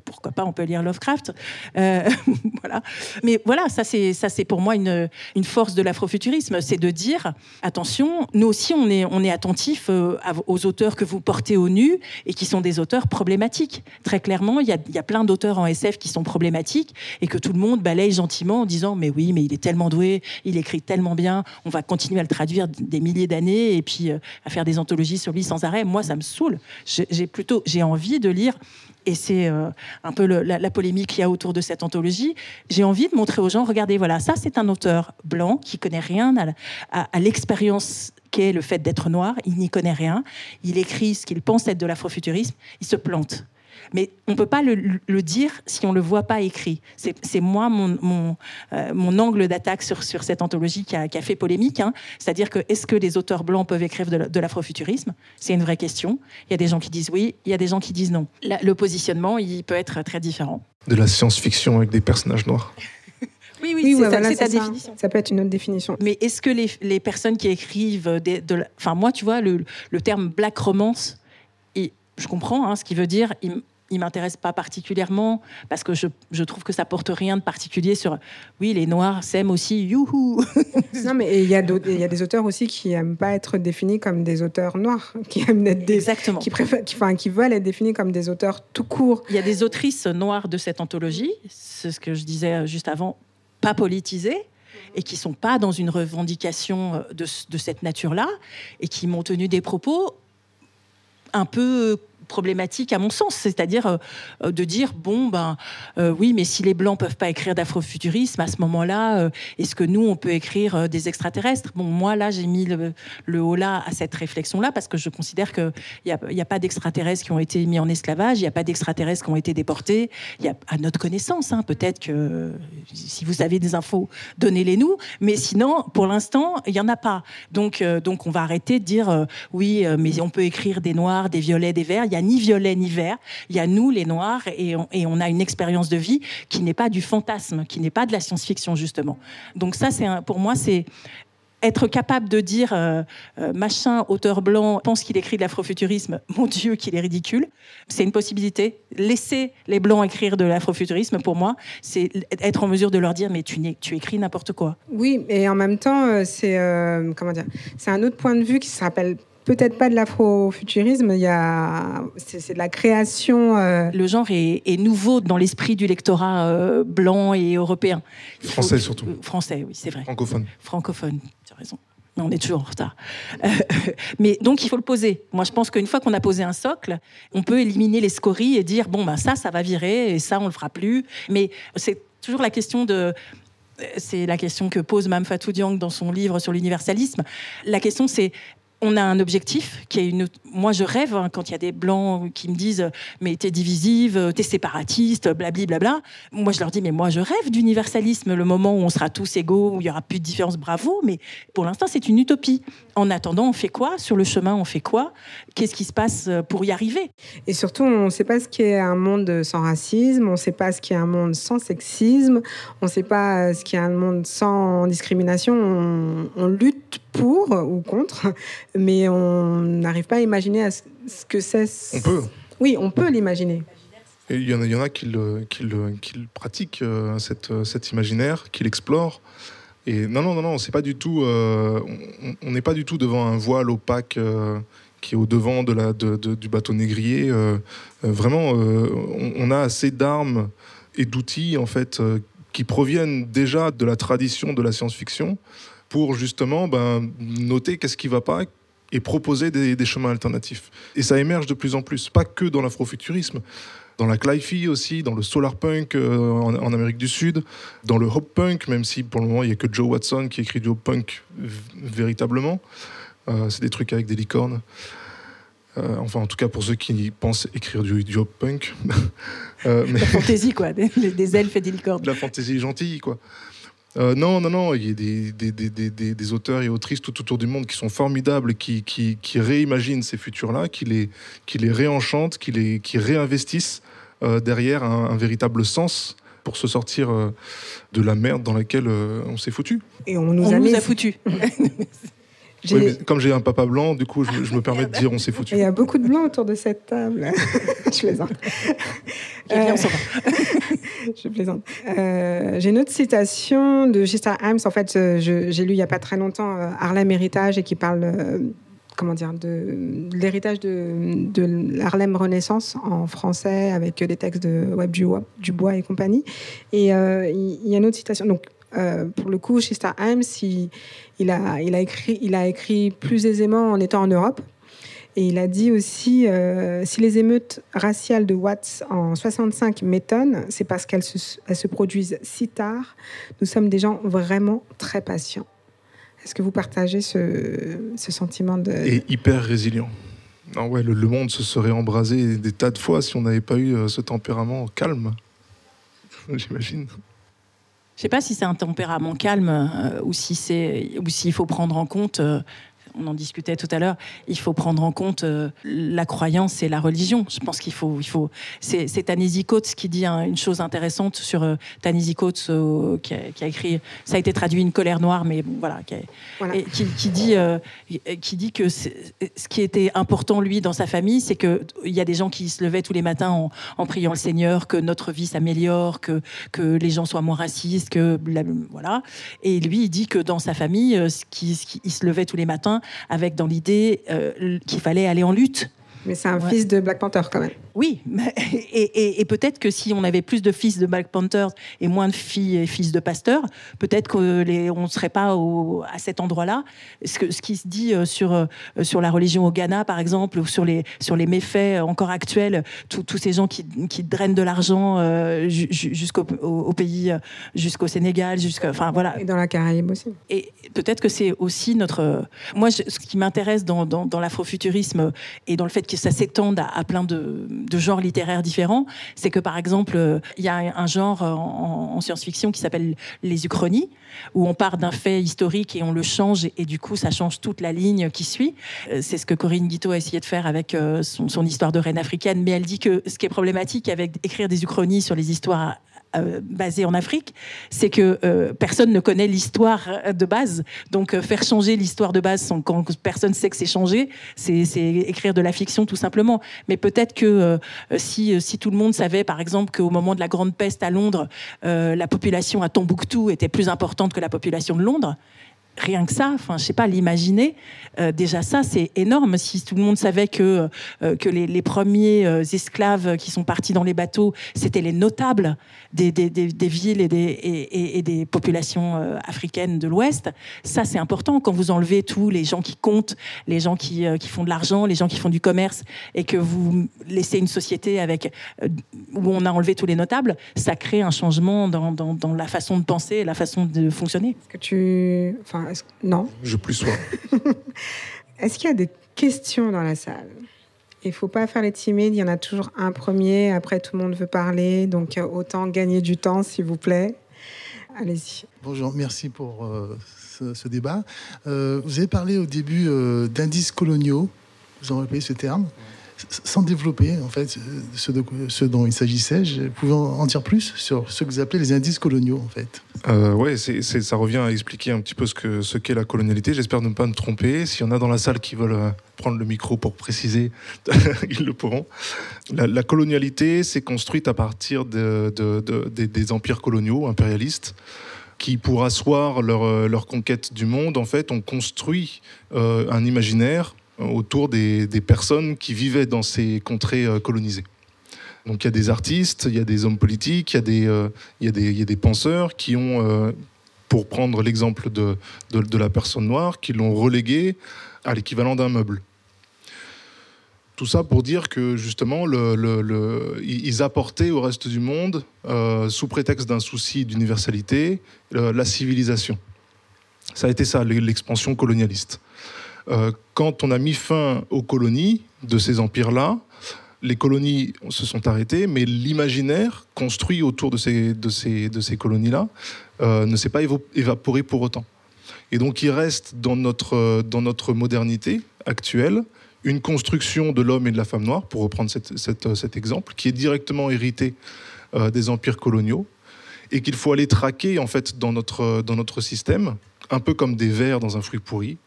pourquoi pas, on peut lire Lovecraft. Euh, voilà. Mais voilà, ça c'est ça c'est pour moi une, une force de l'afrofuturisme, c'est de dire attention, nous aussi on est on est attentif euh, aux auteurs que vous portez au nu et qui sont des auteurs problématiques. Très clairement, il y a, y a plein d'auteurs en SF qui sont problématiques et que tout le monde balaye gentiment en disant mais oui mais il est tellement doué, il écrit tellement bien, on va continuer à le traduire des milliers d'années et puis euh, à faire des anthologies sur lui sans arrêt. Moi ça me saoule. J'ai plutôt j'ai envie de lire et c'est euh, un peu la, polémique qu'il y a autour de cette anthologie. J'ai envie de montrer aux gens, regardez, voilà, ça c'est un auteur blanc qui connaît rien à, à l'expérience qu'est le fait d'être noir. Il n'y connaît rien. Il écrit ce qu'il pense être de l'afrofuturisme. Il se plante mais on ne peut pas le, le, dire si on ne le voit pas écrit. C'est moi mon, mon, euh, mon angle d'attaque sur, sur cette anthologie qui a, qui a fait polémique. Hein. C'est-à-dire que est-ce que les auteurs blancs peuvent écrire de l'afrofuturisme? C'est une vraie question. Il y a des gens qui disent oui, il y a des gens qui disent non. La, le positionnement, il peut être très différent. De la science-fiction avec des personnages noirs oui, oui, oui c'est ouais, voilà, ta ça. définition. Ça peut être une autre définition. Mais est-ce que les, les, personnes qui écrivent, des, de, enfin moi, tu vois, le, le terme black romance, et je comprends hein, ce qu'il veut dire. Il, il m'intéresse pas particulièrement parce que je, je, trouve que ça porte rien de particulier sur oui les noirs s'aiment aussi youhou. Non mais il y a il y a des auteurs aussi qui aiment pas être définis comme des auteurs noirs qui aiment être des exactement. qui préfèrent qui, enfin qui veulent être définis comme des auteurs tout court. Il y a des autrices noires de cette anthologie c'est ce que je disais juste avant pas politisées et qui sont pas dans une revendication de, de cette nature là et qui m'ont tenu des propos un peu problématique à mon sens, c'est-à-dire euh, de dire bon ben euh, oui mais si les blancs peuvent pas écrire d'afrofuturisme à ce moment-là euh, est-ce que nous on peut écrire des extraterrestres? Bon moi là j'ai mis le, le haut là à cette réflexion là parce que je considère que il y a, a pas d'extraterrestres qui ont été mis en esclavage il y a pas d'extraterrestres qui ont été déportés. Il y a à notre connaissance hein, peut-être que si vous avez des infos donnez-les nous. Mais sinon pour l'instant il y en a pas. Donc donc on va arrêter de dire oui mais on peut écrire des noirs des violets des verts il y a ni violet ni vert. Il y a nous, les Noirs, et on, a une expérience de vie qui n'est pas du fantasme, qui n'est pas de la science-fiction, justement. Donc ça, c'est pour moi, c'est être capable de dire euh, euh, machin, auteur blanc, pense qu'il écrit de l'afrofuturisme, mon Dieu, qu'il est ridicule, c'est une possibilité. Laisser les blancs écrire de l'afrofuturisme, pour moi, c'est être en mesure de leur dire mais tu, tu écris n'importe quoi. Oui, et en même temps, euh, c'est comment dire, c'est un autre point de vue qui se rappelle peut-être pas de l'afrofuturisme, il y a c'est de la création. Euh, Le genre est, nouveau dans l'esprit du lectorat euh, blanc et européen. français surtout. Français, oui, c'est vrai. Francophone. Francophone, tu as raison. on est toujours en retard. Euh, mais donc, il faut le poser. Moi, je pense qu'une fois qu'on a posé un socle, on peut éliminer les scories et dire bon, ben ça, ça va virer et ça, on le fera plus. Mais c'est toujours la question de c'est la question que pose Mme Fatou Diang dans son livre sur l'universalisme. La question, c'est on a un objectif qui est une. Moi, je rêve hein, quand il y a des blancs qui me disent mais t'es divisive, t'es séparatiste, blabli blabla. Moi, je leur dis mais moi, je rêve d'universalisme, le moment où on sera tous égaux, où il y aura plus de différence, bravo. Mais pour l'instant, c'est une utopie. En attendant, on fait quoi? Sur le chemin, on fait quoi? Qu'est-ce qui se passe pour y arriver? Et surtout, on ne sait pas ce qu'est un monde sans racisme, on ne sait pas ce qu'est un monde sans sexisme, on ne sait pas euh, ce qu'est un monde sans discrimination. on lutte pour ou contre, mais on n'arrive pas à imaginer ce que c'est. On peut. Oui, on peut l'imaginer. Il y, en a, il y en a qui le, qui le, qui le pratiquent, euh, cette, euh, cet imaginaire, qui l'explorent. Et non, non, non, non, c'est pas du tout. Euh, on n'est pas du tout devant un voile opaque qui est au devant de la, de, du bateau négrier. vraiment, on, on, a assez d'armes et d'outils en fait qui proviennent déjà de la tradition de la science-fiction pour justement ben, noter qu'est-ce qui ne va pas et proposer des, chemins alternatifs. Et ça émerge de plus en plus, pas que dans l'afrofuturisme, dans la cli aussi, dans le solar punk euh, en, Amérique du Sud, dans le hop punk, même si pour le moment il n'y a que Joe Watson qui écrit du hop punk véritablement. Euh, c'est des trucs avec des licornes. Euh, enfin, en tout cas, pour ceux qui pensent écrire du, du hop punk. La fantaisie, quoi, des, des, elfes et des licornes. La fantaisie gentille, quoi. Euh, non, non, non, il y a des, des, des, auteurs et autrices tout autour du monde qui sont formidables, qui, qui, qui réimaginent ces futurs-là, qui les, qui les réenchantent, qui, les, qui réinvestissent euh, derrière un, véritable sens pour se sortir euh, de la merde dans laquelle on s'est foutu. Et on nous, a, nous a foutu. comme j'ai un papa blanc, du coup, je, me permets de dire on s'est foutu. Il y a beaucoup de blancs autour de cette table. je plaisante. Euh, je plaisante. Euh, j'ai une autre citation de Gista Himes. En fait, euh, j'ai lu il n'y a pas très longtemps Harlem Héritage et qui parle comment dire, de, l'héritage de, de l'Harlem Renaissance en français avec des textes de Web Dubois, et compagnie. Et il y, a une autre citation. Donc, pour le coup, Shista Himes, il a, il, a écrit, il a écrit plus aisément en étant en Europe. Et il a dit aussi, euh, si les émeutes raciales de Watts en 65 m'étonnent, c'est parce qu'elles se, elles se produisent si tard. Nous sommes des gens vraiment très patients. Est-ce que vous partagez ce, ce sentiment de... Et hyper résilient. Non, ouais, le, monde se serait embrasé des tas de fois si on n'avait pas eu euh, ce tempérament calme. J'imagine. Je ne sais pas si c'est un tempérament calme euh, ou si c'est ou s'il faut prendre en compte euh, on en discutait tout à l'heure, il faut prendre en compte euh, la croyance et la religion. Je pense qu'il faut, il faut. C'est, c'est Tanisi Coates qui dit une chose intéressante sur euh, Tanisi Coates euh, qui, a, écrit. Ça a été traduit une colère noire, mais bon, voilà, qui, qui, dit, qui dit que ce qui était important lui dans sa famille, c'est que il y a des gens qui se levaient tous les matins en, priant le Seigneur que notre vie s'améliore, que que les gens soient moins racistes, que voilà. Et lui, il dit que dans sa famille, ce qui, ce qui, il se levait tous les matins avec dans l'idée euh, qu'il fallait aller en lutte. Mais c'est un fils de Black Panther quand même. Oui, et, peut-être que si on avait plus de fils de Black Panthers et moins de filles et fils de pasteurs, peut-être qu'on ne serait pas à cet endroit-là. Ce, ce, qui se dit euh, sur, euh, sur la religion au Ghana, par exemple, ou sur les, sur les méfaits encore actuels, tous ces gens qui, qui drainent de l'argent euh, jusqu'au au, pays, jusqu'au Sénégal, jusqu'à, enfin voilà. Et dans la Caraïbe aussi. Et peut-être que c'est aussi notre. Moi, ce qui m'intéresse dans, dans, l'afrofuturisme et dans le fait que ça s'étende à plein de de genres littéraires différents. C'est que, par exemple, euh, il y a un genre en, science-fiction qui s'appelle les uchronies, où on part d'un fait historique et on le change, et, du coup, ça change toute la ligne qui suit. Euh, c'est ce que Corinne Guiteau a essayé de faire avec euh, son, histoire de reine africaine, mais elle dit que ce qui est problématique avec écrire des uchronies sur les histoires euh, basée en Afrique, c'est que euh, personne ne connaît l'histoire de base. Donc faire changer l'histoire de base sans, quand personne sait que c'est changé, c'est écrire de la fiction tout simplement. Mais peut-être que si, si tout le monde savait, par exemple, qu'au moment de la grande peste à Londres, la population à Tombouctou était plus importante que la population de Londres, rien que ça, enfin, je sais pas, l'imaginer, euh, déjà ça, c'est énorme. Si tout le monde savait que, euh, que les, premiers euh, esclaves qui sont partis dans les bateaux, c'était les notables des, des, villes et des, et, des populations africaines de l'Ouest, ça, c'est important. Quand vous enlevez tous les gens qui comptent, les gens qui, qui font de l'argent, les gens qui font du commerce, et que vous laissez une société avec, où on a enlevé tous les notables, ça crée un changement dans, dans, la façon de penser la façon de fonctionner. Est-ce que tu... non. Je plus sois. Est-ce qu'il y a des questions dans la salle? Il ne faut pas faire les timides. Il y en a toujours un premier. Après, tout le monde veut parler. Donc, euh, autant gagner du temps, s'il vous plaît. Allez-y. Bonjour, merci pour euh, ce, débat. Euh, vous avez parlé au début d'indices coloniaux. Vous en rappelez ce terme sans développer en fait ce, dont il s'agissait, je pouvais en dire plus sur ce que vous appelez les indices coloniaux en fait. Euh, c'est, ça revient à expliquer un petit peu ce, que, ce qu'est la colonialité. J'espère ne pas me tromper. S'il y en a dans la salle qui veulent euh, prendre le micro pour préciser, ils le pourront. La, colonialité s'est construite à partir de, des, empires coloniaux, impérialistes qui, pour asseoir leur, euh, conquête du monde, en fait, ont construit euh, un imaginaire autour des, personnes qui vivaient dans ces contrées euh, colonisées. Donc il y a des artistes, il y a des hommes politiques, il y a des, euh, penseurs qui ont, euh, pour prendre l'exemple de, la personne noire, qui l'ont relégué à l'équivalent d'un meuble. Tout ça pour dire que justement, ils apportaient au reste du monde, sous prétexte d'un souci d'universalité, la civilisation. Ça a été ça, l'expansion colonialiste. Euh, quand on a mis fin aux colonies de ces empires-là, les colonies se sont arrêtées, mais l'imaginaire construit autour de ces, colonies-là euh, ne s'est pas évaporé pour autant. Et donc il reste dans notre, modernité actuelle une construction de l'homme et de la femme noire, pour reprendre cet exemple, qui est directement hérité euh, des empires coloniaux, et qu'il faut aller traquer en fait dans notre, système, un peu comme des vers dans un fruit pourri,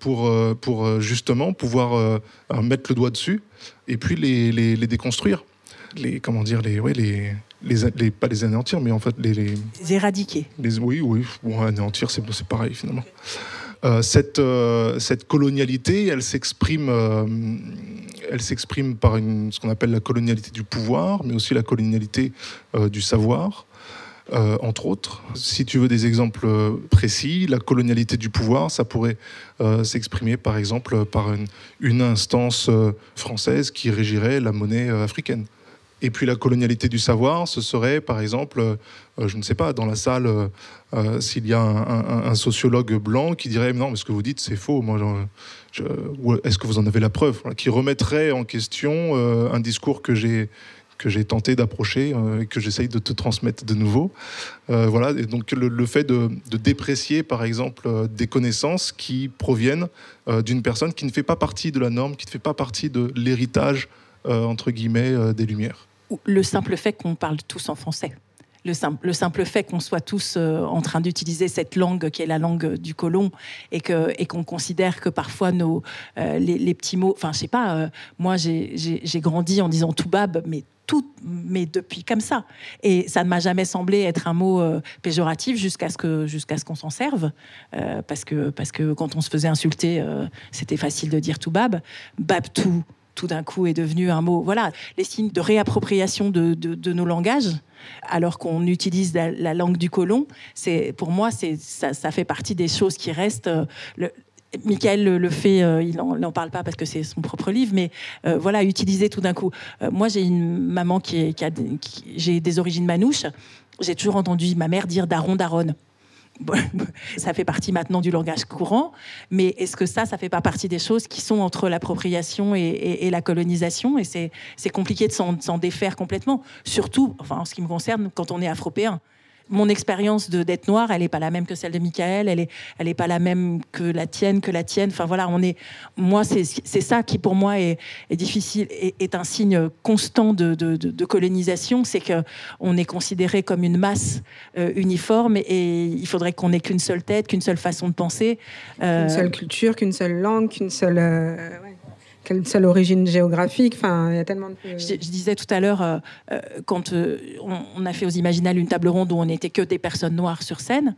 pour, euh, pour euh, justement pouvoir mettre le doigt dessus et puis les, les, déconstruire. Les, comment dire, les, ouais, les, les, pas les anéantir, mais en fait les, les, éradiquer. oui, oui, bon, anéantir, c'est pareil finalement. cette, cette colonialité, elle s'exprime, elle s'exprime par une, ce qu'on appelle la colonialité du pouvoir, mais aussi la colonialité du savoir. Euh, entre autres. Si tu veux des exemples précis, la colonialité du pouvoir, ça pourrait euh, s'exprimer par exemple par une, instance euh, française qui régirait la monnaie africaine. Et puis la colonialité du savoir, ce serait par exemple, je ne sais pas, dans la salle, s'il y a un, sociologue blanc qui dirait non, mais ce que vous dites c'est faux, moi, est-ce que vous en avez la preuve? Qui remettrait en question un discours que j'ai que j'ai tenté d'approcher euh, et que j'essaye de te transmettre de nouveau. Euh, voilà, et donc le, fait de, déprécier, par exemple, euh, des connaissances qui proviennent d'une personne qui ne fait pas partie de la norme, qui ne fait pas partie de l'héritage, entre guillemets, des Lumières. Le simple fait qu'on parle tous en français. Le simple, le simple, fait qu'on soit tous en train d'utiliser cette langue qui est la langue du colon et et qu'on considère que parfois nos les, petits mots, enfin je sais pas, moi j'ai grandi en disant toubab, mais tout, mais depuis comme ça. Et ça ne m'a jamais semblé être un mot euh, péjoratif jusqu'à ce ce qu'on s'en serve, euh, parce que parce que quand on se faisait insulter, euh, c'était facile de dire tout bab, bab tout. D'un coup est devenu un mot. Voilà, les signes de réappropriation de, de, nos langages, alors qu'on utilise la, langue du colon. C'est pour moi, c'est ça, fait partie des choses qui restent. Le, Michael le, fait, euh, il n'en parle pas parce que c'est son propre livre, mais euh, voilà, utiliser tout d'un coup. Euh, moi, j'ai une maman qui, a j'ai des origines manouches. J'ai toujours entendu ma mère dire daron, daronne. ça fait partie maintenant du langage courant, mais est-ce que ça, ça fait pas partie des choses qui sont entre l'appropriation et, la colonisation Et c'est compliqué de s'en défaire complètement, surtout, enfin, en ce qui me concerne, quand on est afropéen mon expérience de d'être noire, elle n'est pas la même que celle de Michael, elle est, elle est pas la même que la tienne, que la tienne. Enfin voilà, on est, moi c'est ça qui pour moi est, est difficile, est, est, un signe constant de, de, de, colonisation, c'est que on est considéré comme une masse euh, uniforme et il faudrait qu'on ait qu'une seule tête, qu'une seule façon de penser, euh... qu'une seule culture, qu'une seule langue, qu'une seule euh, ouais quelle seule origine géographique. Enfin, il y a tellement de... je, disais tout à l'heure, euh, euh, quand euh, on, a fait aux Imaginales une table ronde où on n'était que des personnes noires sur scène,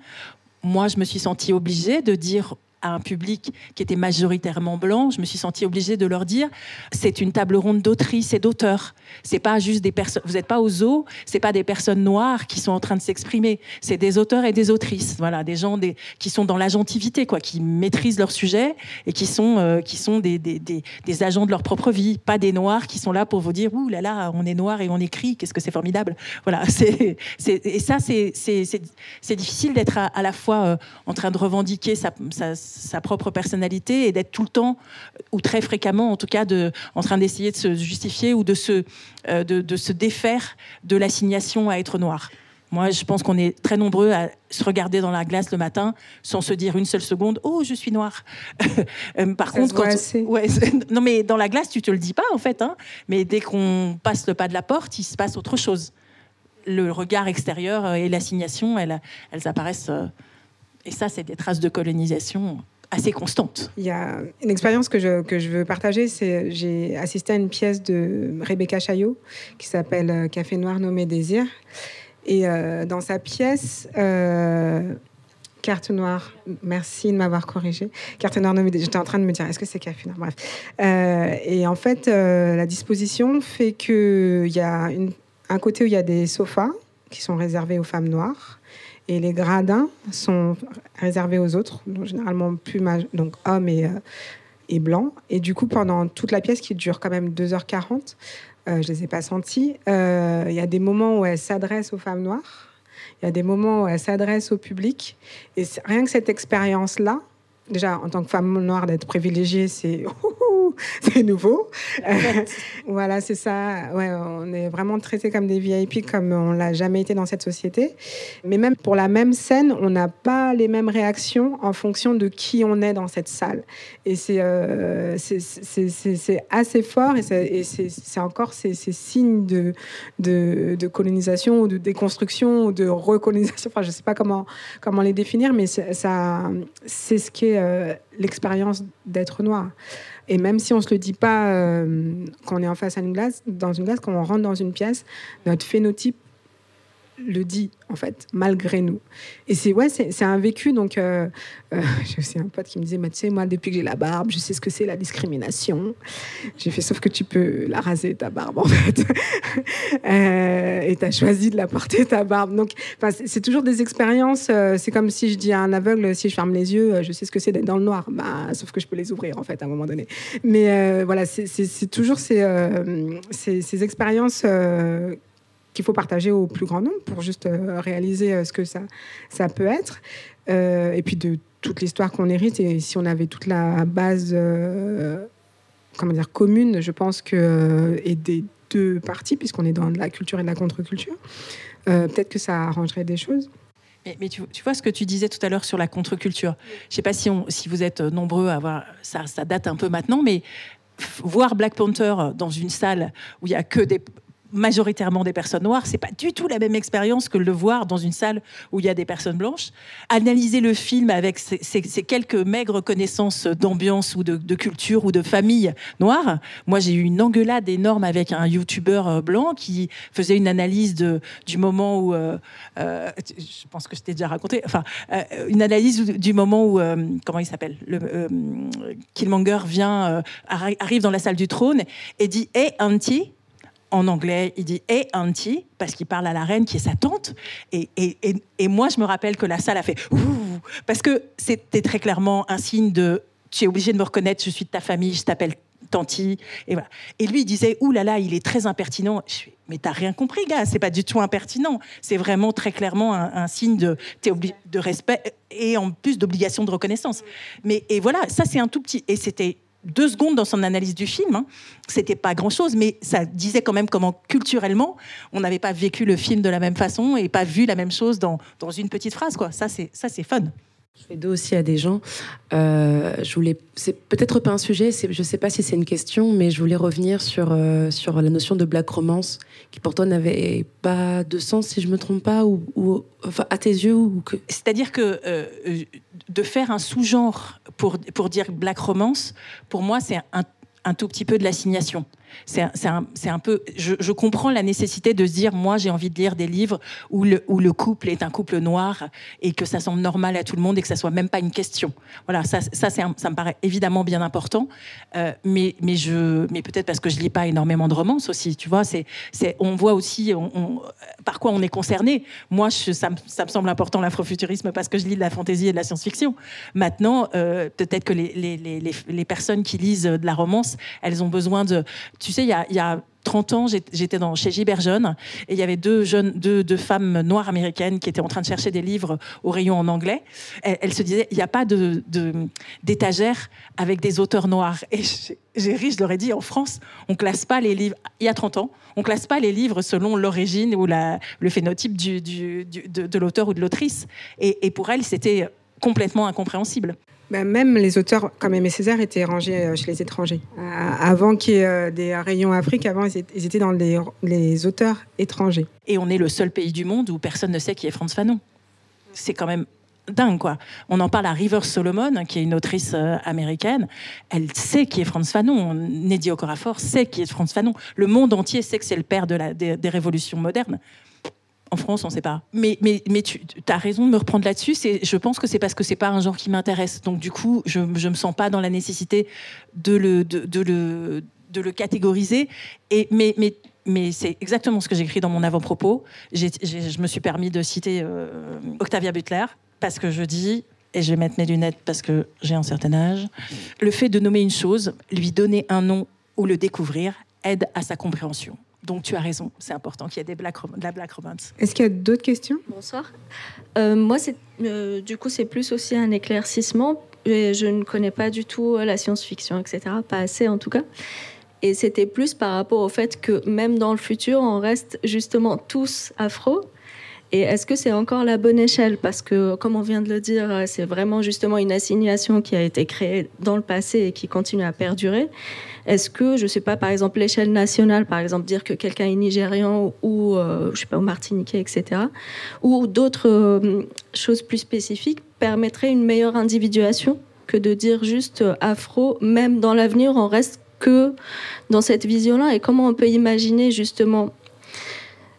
moi, je me suis sentie obligée de dire à un public qui était majoritairement blanc, je me suis sentie obligée de leur dire c'est une table ronde d'autrices et d'auteurs. C'est pas juste des personnes. Vous n'êtes pas au zoo, c'est pas des personnes noires qui sont en train de s'exprimer. C'est des auteurs et des autrices. Voilà, des gens qui sont dans l'agentivité, quoi, qui maîtrisent leur sujet et qui sont euh, qui sont des, des, des, des, agents de leur propre vie, pas des noirs qui sont là pour vous dire ouh là là, on est noir et on écrit, qu'est-ce que c'est formidable. Voilà, c'est et ça c'est c'est difficile d'être à, la fois euh, en train de revendiquer sa, sa sa propre personnalité et d'être tout le temps, ou très fréquemment en tout cas, de, en train d'essayer de se justifier ou de se, euh, de, se défaire de l'assignation à être noir. Moi, je pense qu'on est très nombreux à se regarder dans la glace le matin sans se dire une seule seconde Oh, je suis noir. Euh, par contre, quand ouais, non, mais dans la glace, tu te le dis pas en fait. Hein. Mais dès qu'on passe le pas de la porte, il se passe autre chose. Le regard extérieur et l'assignation, elles, elles apparaissent. Euh, et ça, c'est des traces de colonisation assez constante. Il y a une expérience que je, que je veux partager, c'est j'ai assisté à une pièce de Rebecca Chaillot qui s'appelle euh, Café Noir nommé Désir. Et euh, dans sa pièce, euh, Carte Noire, merci de m'avoir corrigé. Carte Noire nommée Désir, j'étais en train de me dire, est-ce que c'est Café Noir? Bref. et en fait, la disposition fait qu'il y a un côté où il y a des sofas qui sont réservés aux femmes noires et les gradins sont réservés aux autres, donc généralement plus donc hommes et, euh, et blancs. Et du coup, pendant toute la pièce qui dure quand même 2h40, euh, je ne les ai pas sentis, euh, il y a des moments où elle s'adresse aux femmes noires, il y a des moments où elle s'adresse au public. Et rien que cette expérience-là, déjà en tant que femme noire d'être privilégiée, c'est c'est nouveau. voilà, c'est ça. Ouais, on est vraiment traités comme des VIP comme on l'a jamais été dans cette société. Mais même pour la même scène, on n'a pas les mêmes réactions en fonction de qui on est dans cette salle. Et c'est euh, c'est assez fort et c'est encore ces, ces signes de, de, de, colonisation ou de déconstruction ou de recolonisation. Enfin, je ne sais pas comment, comment les définir, mais ça, c'est ce qu'est euh, l'expérience d'être noir. Et même si on ne se le dit pas euh, quand on est en face à une glace, dans une glace, quand on rentre dans une pièce, notre phénotype le dit en fait, malgré nous. Et c'est ouais, c'est un vécu. Donc, euh, euh, j'ai aussi un pote qui me disait, tu sais, moi, depuis que j'ai la barbe, je sais ce que c'est la discrimination. J'ai fait, sauf que tu peux la raser ta barbe en fait. euh, et tu as choisi de la porter ta barbe. Donc, c'est toujours des expériences. C'est comme si je dis à un aveugle, si je ferme les yeux, je sais ce que c'est d'être dans le noir. Bah, sauf que je peux les ouvrir en fait à un moment donné. Mais voilà, c'est toujours ces, ces expériences qu'il faut partager au plus grand nombre pour juste euh, réaliser euh, ce que ça, ça peut être. Euh, et puis de toute l'histoire qu'on hérite, et si on avait toute la base comment dire, commune, je pense que, et des deux parties, puisqu'on est dans la culture et de la contre-culture, peut-être que ça arrangerait des choses. Mais, tu, vois ce que tu disais tout à l'heure sur la contre-culture. Je ne sais pas si, on, si vous êtes nombreux à voir, ça, ça date un peu maintenant, mais voir Black Panther dans une salle où il y a que des majoritairement des personnes noires, c'est pas du tout la même expérience que le voir dans une salle où il y a des personnes blanches. Analyser le film avec ces, quelques maigres connaissances d'ambiance ou de, culture ou de famille noire. Moi, j'ai eu une engueulade énorme avec un youtubeur euh, blanc qui faisait une analyse de, du moment où, euh, euh, je pense que je t'ai déjà raconté, enfin, une analyse du moment où, comment il s'appelle, le Killmonger vient, arrive dans la salle du trône et dit, hey, auntie en anglais, il dit Hey auntie, parce qu'il parle à la reine qui est sa tante. Et, moi, je me rappelle que la salle a fait Ouh, parce que c'était très clairement un signe de Tu es obligé de me reconnaître, je suis de ta famille, je t'appelle tanti. Et voilà. Et lui, il disait Ouh là là, il est très impertinent. Je suis, mais t'as rien compris, gars, c'est pas du tout impertinent. C'est vraiment très clairement un, signe de, de respect et en plus d'obligation de reconnaissance. Mais et voilà, ça c'est un tout petit. Et c'était deux secondes dans son analyse du film. Hein. C'était pas grand-chose, mais ça disait quand même comment culturellement on n'avait pas vécu le film de la même façon et pas vu la même chose dans, dans une petite phrase. Quoi. Ça, c'est ça, c'est fun. Je fais deux aussi à des gens. Euh, je voulais, c'est peut-être pas un sujet, je ne sais pas si c'est une question, mais je voulais revenir sur, euh, sur la notion de black romance, qui pour toi n'avait pas de sens, si je me trompe pas, ou, à tes yeux ou que... C'est-à-dire que euh, de faire un sous-genre pour, pour dire black romance, pour moi, c'est un, un tout petit peu de l'assignation c'est un, un, peu. Je, comprends la nécessité de se dire, moi, j'ai envie de lire des livres où le, où le couple est un couple noir et que ça semble normal à tout le monde et que ça soit même pas une question. Voilà, ça, ça, ça me paraît évidemment bien important. Euh, mais, mais, mais peut-être parce que je lis pas énormément de romances aussi, tu vois. C'est, on voit aussi par quoi on est concerné. Moi, ça, me, ça, me semble important l'afrofuturisme parce que je lis de la fantaisie et de la science-fiction. Maintenant, euh, peut-être que les, les, les, les personnes qui lisent de la romance, elles ont besoin de tu sais, il y a, 30 ans, j'étais chez Gilbert Jeune et il y avait deux, femmes noires américaines qui étaient en train de chercher des livres au rayon en anglais. Elles, se disaient, il n'y a pas d'étagère de, avec des auteurs noirs. Et j'ai ri, je leur ai dit, en France, on classe pas les livres, il y a 30 ans, on classe pas les livres selon l'origine ou le phénotype de l'auteur ou de l'autrice. Et, et pour elles, c'était complètement incompréhensible. Bah, même les auteurs comme Aimé Césaire étaient rangés euh, chez les étrangers. Euh, avant qu'il y ait euh, des rayons Afrique, avant ils étaient dans les, auteurs étrangers. Et on est le seul pays du monde où personne ne sait qui est Franz Fanon. C'est quand même dingue, quoi. On en parle à River Solomon, qui est une autrice américaine. Elle sait qui est Franz Fanon. Neddy Okorafor sait qui est Franz Fanon. Le monde entier sait que c'est le père des révolutions modernes. En France, on ne sait pas. Mais, mais, mais tu as raison de me reprendre là-dessus. Je pense que c'est parce que c'est pas un genre qui m'intéresse. Donc, du coup, je ne me sens pas dans la nécessité de le, de, le, de le catégoriser. Et, mais, mais, mais c'est exactement ce que j'écris dans mon avant-propos. Je me suis permis de citer euh, Octavia Butler parce que je dis et je vais mettre mes lunettes parce que j'ai un certain âge, le fait de nommer une chose, lui donner un nom ou le découvrir aide à sa compréhension. Donc tu as raison, c'est important qu'il y ait des black de la black romance. Est-ce qu'il y a d'autres questions? Bonsoir. Euh, moi, c'est, euh, du coup, c'est plus aussi un éclaircissement. je ne connais pas du tout la science-fiction, etc. Pas assez en tout cas. Et c'était plus par rapport au fait que même dans le futur, on reste justement tous afro. Et est-ce que c'est encore la bonne échelle? Parce que, comme on vient de le dire, c'est vraiment justement une assignation qui a été créée dans le passé et qui continue à perdurer. Est-ce que, je ne sais pas, par exemple, l'échelle nationale, par exemple, dire que quelqu'un est nigérian ou, euh, je sais pas, au martiniquais, etc., ou d'autres euh, choses plus spécifiques permettrait une meilleure individuation que de dire juste euh, afro, même dans l'avenir, on reste que dans cette vision-là? Et comment on peut imaginer justement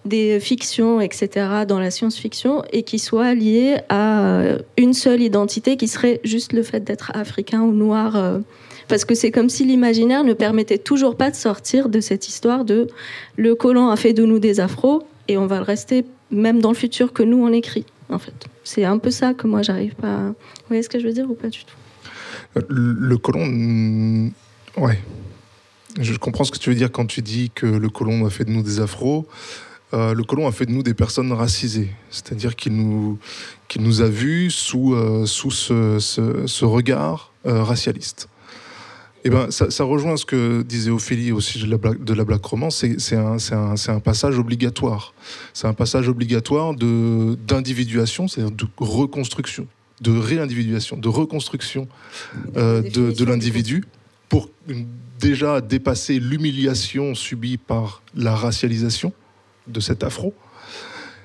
des fictions, etc., dans la science-fiction, et qui soient liées à une seule identité qui serait juste le fait d'être africain ou noir parce que c'est comme si l'imaginaire ne permettait toujours pas de sortir de cette histoire de le colon a fait de nous des afros et on va le rester même dans le futur que nous on écrit, en fait. C'est un peu ça que moi j'arrive pas. À... Vous voyez ce que je veux dire ou pas du tout? Euh, Le colon, ouais. Je comprends ce que tu veux dire quand tu dis que le colon a fait de nous des afros. Euh, le colon a fait de nous des personnes racisées, c'est-à-dire qu'il nous, qu'il nous a vus sous, euh, sous ce, ce, regard racialiste. Eh ben, ça, rejoint ce que disait Ophélie aussi de la Black, de la Black Romance, c'est un, un, un, passage obligatoire. C'est un passage obligatoire d'individuation, c'est-à-dire de reconstruction, de réindividuation, de reconstruction euh, de, de l'individu pour déjà dépasser l'humiliation subie par la racialisation de cet afro.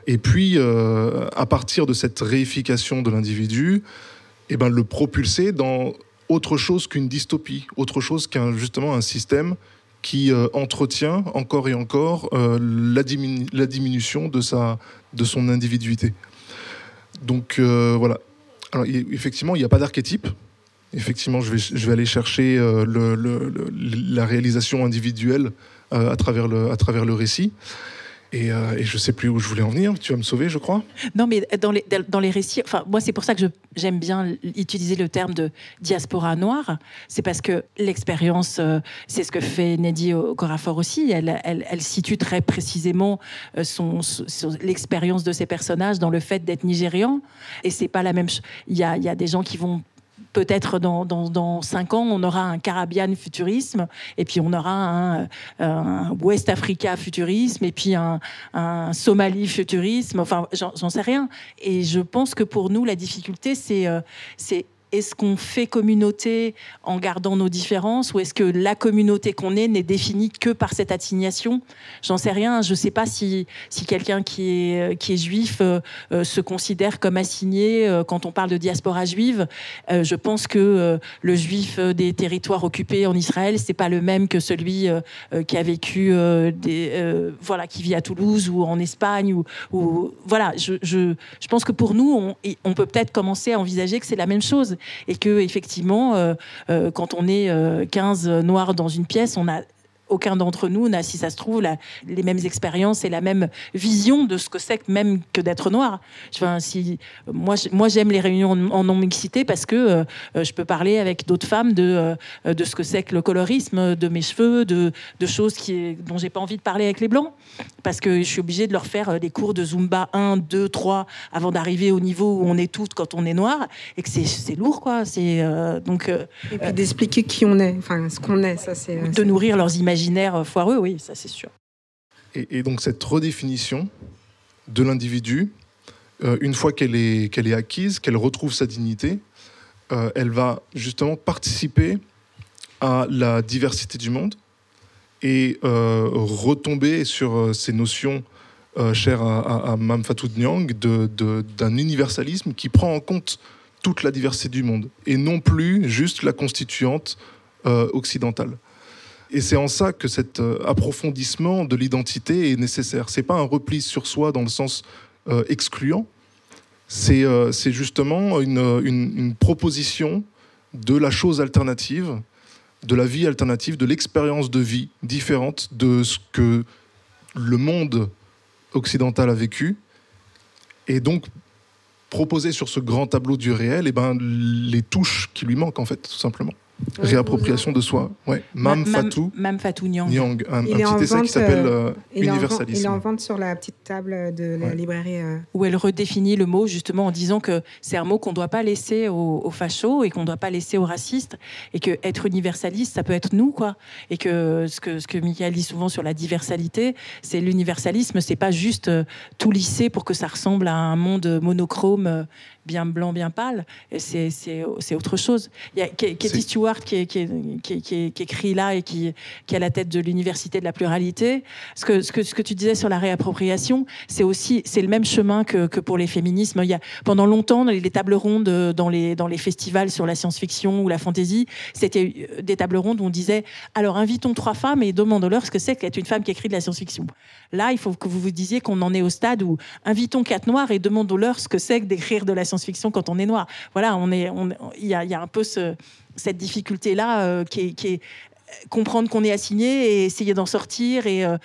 Et puis, euh, à partir de cette réification de l'individu, eh ben, le propulser dans autre chose qu'une dystopie, autre chose qu'un justement un système qui euh, entretient encore et encore euh, la, la, diminution de, sa, de son individualité. Donc voilà. Alors, effectivement, il n'y a pas d'archétype. Effectivement, je vais, je vais aller chercher le, la réalisation individuelle à, travers le, à travers le récit. Et, euh, et, je sais plus où je voulais en venir. Tu vas me sauver, je crois. Non, mais dans les, dans les récits, enfin, moi, c'est pour ça que j'aime bien utiliser le terme de diaspora noire. C'est parce que l'expérience, euh, c'est ce que fait Neddy Corafor aussi. Elle, elle, elle, situe très précisément euh, son, l'expérience de ses personnages dans le fait d'être nigérian. Et c'est pas la même chose. Il y a, y a des gens qui vont peut-être dans, dans, cinq ans, on aura un Caribbean futurisme, et puis on aura un, West Africa futurisme, et puis un, un Somalie futurisme. Enfin, j'en sais rien. Et je pense que pour nous, la difficulté, c'est c'est est-ce qu'on fait communauté en gardant nos différences ou est-ce que la communauté qu'on est n'est définie que par cette assignation? J'en sais rien. Je ne sais pas si, si quelqu'un qui est, qui est juif euh, euh, se considère comme assigné euh, quand on parle de diaspora juive. je pense que le juif des territoires occupés en Israël, c'est pas le même que celui qui a vécu, des, voilà, qui vit à Toulouse ou en Espagne. Ou, voilà, je, je, je, pense que pour nous, on peut peut-être commencer à envisager que c'est la même chose et que effectivement, euh, euh, quand on est 15 euh, noirs dans une pièce, on a aucun d'entre nous n'a, si ça se trouve, les mêmes expériences et la même vision de ce que c'est que même que d'être noir. Enfin, si, moi, moi, j'aime les réunions en non-mixité parce que euh, je peux parler avec d'autres femmes de, euh, de ce que c'est que le colorisme de mes cheveux, de, de choses qui, dont j'ai pas envie de parler avec les blancs. Parce que je suis obligée de leur faire euh, des cours de Zumba 1, 2, 3 avant d'arriver au niveau où on est toutes quand on est noir et que c'est, lourd, quoi. C'est, donc, et puis d'expliquer qui on est, enfin ce qu'on est, ça c'est. De nourrir leurs imaginaires sûr. Et, donc cette redéfinition de l'individu, euh, une fois qu'elle est, acquise, qu'elle retrouve sa dignité, euh, elle va justement participer à la diversité du monde et euh, retomber sur ces notions chères à, à, Mam Fatou Nyang d'un universalisme qui prend en compte toute la diversité du monde et non plus juste la constituante occidentale. Et c'est en ça que cet euh, approfondissement de l'identité est nécessaire. C'est pas un repli sur soi dans le sens euh, excluant. C'est euh, justement une, une, proposition de la chose alternative, de la vie alternative, de l'expérience de vie différente de ce que le monde occidental a vécu. Et donc, proposer sur ce grand tableau du réel eh ben, les touches qui lui manquent, en fait, tout simplement. Réappropriation de soi. Ouais. Mam, Fatou. Mam Fatou Nyang. Nyang un, petit essai qui s'appelle euh, Universalisme. il est en vente sur la petite table de la librairie. Euh. Où elle redéfinit le mot justement en disant que c'est un mot qu'on ne doit pas laisser aux, fachos et qu'on ne doit pas laisser aux racistes et que être universaliste, ça peut être nous quoi. Et que ce que ce que Michael dit souvent sur la diversalité, c'est l'universalisme, c'est pas juste euh, tout lisser pour que ça ressemble à un monde monochrome bien blanc, bien pâle. C'est autre chose. Il y a Katie Stewart qui, qui, écrit là et qui, est à la tête de l'Université de la pluralité. Ce que, ce que, ce que tu disais sur la réappropriation, c'est aussi c'est le même chemin que, que, pour les féminismes. Il y a, pendant longtemps, les, les tables rondes dans les, dans les festivals sur la science-fiction ou la fantasy, c'était des tables rondes où on disait alors invitons trois femmes et demandons-leur ce que c'est qu'être une femme qui écrit de la science-fiction. Là, il faut que vous vous disiez qu'on en est au stade où invitons quatre noirs et demandons-leur ce que c'est que d'écrire de la science-fiction quand on est noir. Voilà, on est, il y, a, un peu cette difficulté-là euh, qui, est, comprendre qu'on est assigné et essayer d'en sortir. Et, euh,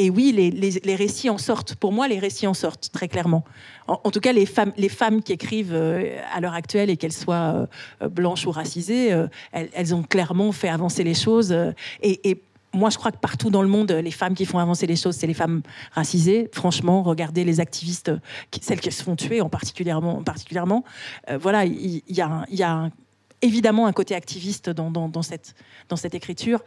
oui, les, récits en sortent. Pour moi, les récits en sortent, très clairement. En, tout cas, les femmes, qui écrivent euh, à l'heure actuelle, et qu'elles soient blanches ou racisées, elles, ont clairement fait avancer les choses. Moi, je crois que partout dans le monde, les femmes qui font avancer les choses, c'est les femmes racisées. Franchement, regardez les activistes, celles qui se font tuer en particulièrement. particulièrement. Euh, voilà, il y, a, évidemment un côté activiste dans, cette, dans cette écriture.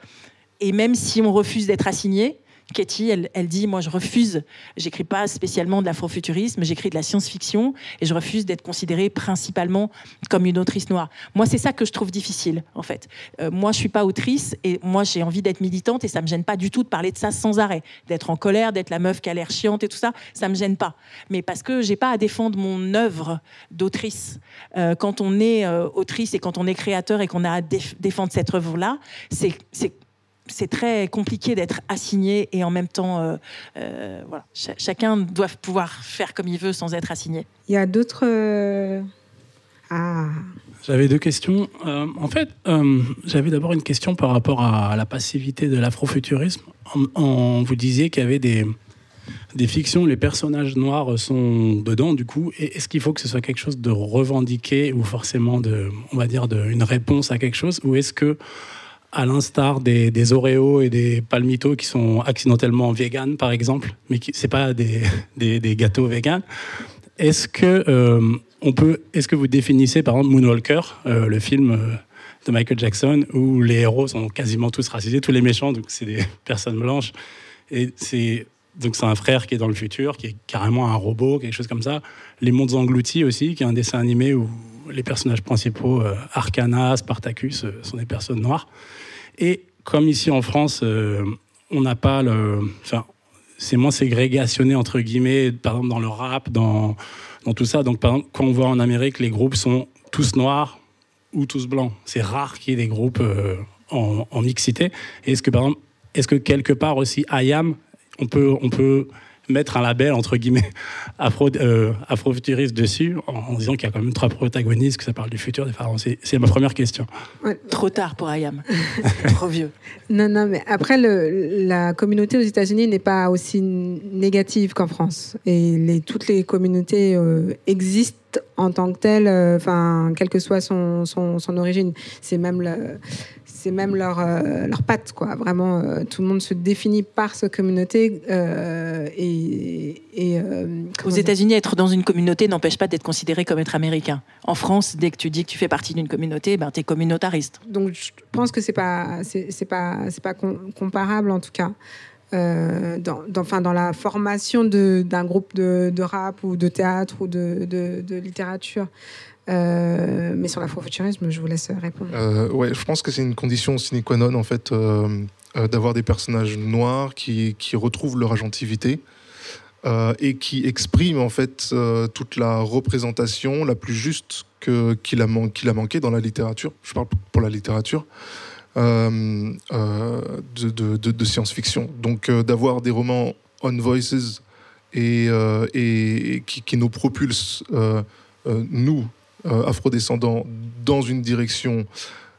Et même si on refuse d'être assigné, Katie, elle, dit Moi, je refuse, j'écris pas spécialement de l'afrofuturisme, j'écris de la science-fiction et je refuse d'être considérée principalement comme une autrice noire. Moi, c'est ça que je trouve difficile, en fait. Euh, moi, je suis pas autrice et moi, j'ai envie d'être militante et ça me gêne pas du tout de parler de ça sans arrêt. D'être en colère, d'être la meuf qui a l'air chiante et tout ça, ça me gêne pas. Mais parce que j'ai pas à défendre mon œuvre d'autrice. Euh, quand on est euh, autrice et quand on est créateur et qu'on a à défendre cette œuvre-là, c'est c'est très compliqué d'être assigné et en même temps, euh, euh, voilà, chacun doit pouvoir faire comme il veut sans être assigné. Il y a d'autres. Euh, ah. J'avais deux questions. en fait, j'avais d'abord une question par rapport à la passivité de l'afrofuturisme. On, vous disiez qu'il y avait des, des fictions, les personnages noirs sont dedans, du coup. Est-ce qu'il faut que ce soit quelque chose de revendiqué ou forcément de, on va dire, de, une réponse à quelque chose? Ou est-ce que à l'instar des, des, et des Palmitos qui sont accidentellement véganes, par exemple, mais qui c'est pas des, gâteaux véganes. Est-ce que euh, est-ce que vous définissez par exemple Moonwalker, euh, le film euh, de Michael Jackson, où les héros sont quasiment tous racisés, tous les méchants, donc c'est des personnes blanches, et c'est donc c'est un frère qui est dans le futur, qui est carrément un robot, quelque chose comme ça. Les Mondes Engloutis aussi, qui est un dessin animé où les personnages principaux, euh, Arcana, Spartacus, sont des personnes noires. Et comme ici en France, euh, on n'a pas le, enfin, c'est moins ségrégationné entre guillemets, par exemple dans le rap, dans dans tout ça. Donc par exemple, quand on voit en Amérique, les groupes sont tous noirs ou tous blancs. C'est rare qu'il y ait des groupes en, en, mixité. Est-ce que par exemple, est-ce que quelque part aussi, IAM on peut, on peut mettre un label entre guillemets afro, euh, afrofuturiste dessus en, disant qu'il y a quand même trois protagonistes, que ça parle du futur des pharaons. C'est ma première question. Trop tard pour Ayam. Trop vieux. Non, non, mais après, le, la communauté aux États-Unis n'est pas aussi négative qu'en France. Et les, toutes les communautés euh, existent en tant que telles, euh, enfin, quelle que soit son, son, son origine. C'est même c'est même leur, euh, leur patte, quoi. Vraiment, euh, tout le monde se définit par sa communauté. Euh, et, Aux États-Unis, être dans une communauté n'empêche pas d'être considéré comme être américain. En France, dès que tu dis que tu fais partie d'une communauté, ben, tu es communautariste. Donc, je pense que c'est pas, c'est, pas, pas comparable, en tout cas. dans, dans, dans la formation d'un groupe de, de, rap ou de théâtre ou de, de, de littérature. Euh, mais sur l'afrofuturisme, je vous laisse répondre. Euh, ouais, je pense que c'est une condition sine qua non en fait euh, euh, d'avoir des personnages noirs qui, retrouvent leur agentivité et qui expriment en fait toute la représentation la plus juste qu'il a, a manqué dans la littérature. Je parle pour la littérature. de, science-fiction. Donc d'avoir des romans on voices et, qui, qui, nous propulsent, nous, afrodescendants dans une direction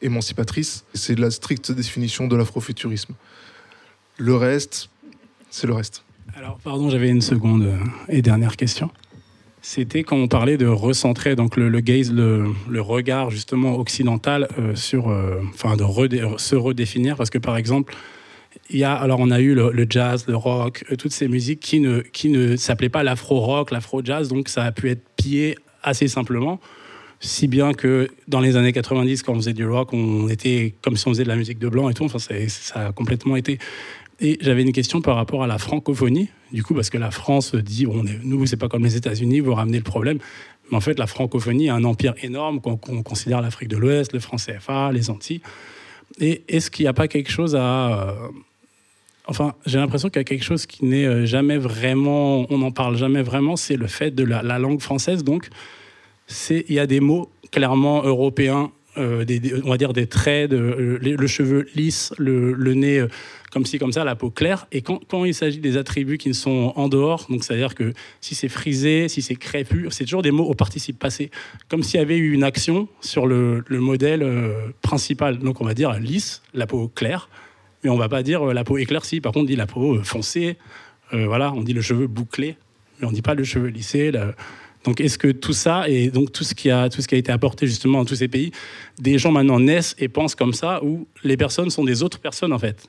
émancipatrice. C'est la stricte définition de l'afrofuturisme. Le reste, c'est le reste. Alors, pardon, j'avais une seconde euh, et dernière question. C'était quand on parlait de recentrer donc le, gaze, le, regard justement occidental euh, sur, enfin, de se redéfinir, parce que par exemple, il y a, alors on a eu le, jazz, le rock, toutes ces musiques qui ne, qui ne s'appelaient pas l'afro-rock, l'afro-jazz, donc ça a pu être pillé assez simplement si bien que dans les années 90, quand on faisait du rock, on était comme si on faisait de la musique de blanc et tout. Enfin, ça a complètement été. Et j'avais une question par rapport à la francophonie, du coup, parce que la France dit, bon, est, nous, c'est pas comme les États-Unis, vous ramenez le problème. Mais en fait, la francophonie a un empire énorme qu'on considère l'Afrique de l'Ouest, le franc CFA, les Antilles. Et est-ce qu'il n'y a pas quelque chose à. Euh, enfin, j'ai l'impression qu'il y a quelque chose qui n'est euh, jamais vraiment. On n'en parle jamais vraiment, c'est le fait de la langue française. Donc, il y a des mots clairement européens, euh, on va dire des traits, euh, le cheveu lisse, le, nez euh, comme ci, comme ça, la peau claire. Et quand, il s'agit des attributs qui ne sont en dehors, donc c'est-à-dire que si c'est frisé, si c'est crépus, c'est toujours des mots au participe passé, comme s'il y avait eu une action sur le, modèle principal. Donc on va dire lisse, la peau claire, mais on va pas dire la peau éclaircie. Par contre, on dit la peau foncée, voilà, on dit le cheveu bouclé, mais on dit pas le cheveu lissé. Donc est-ce que tout ça et donc tout ce qui a ce été apporté justement dans tous ces pays, des gens maintenant naissent et pensent comme ça où les personnes sont des autres personnes en fait?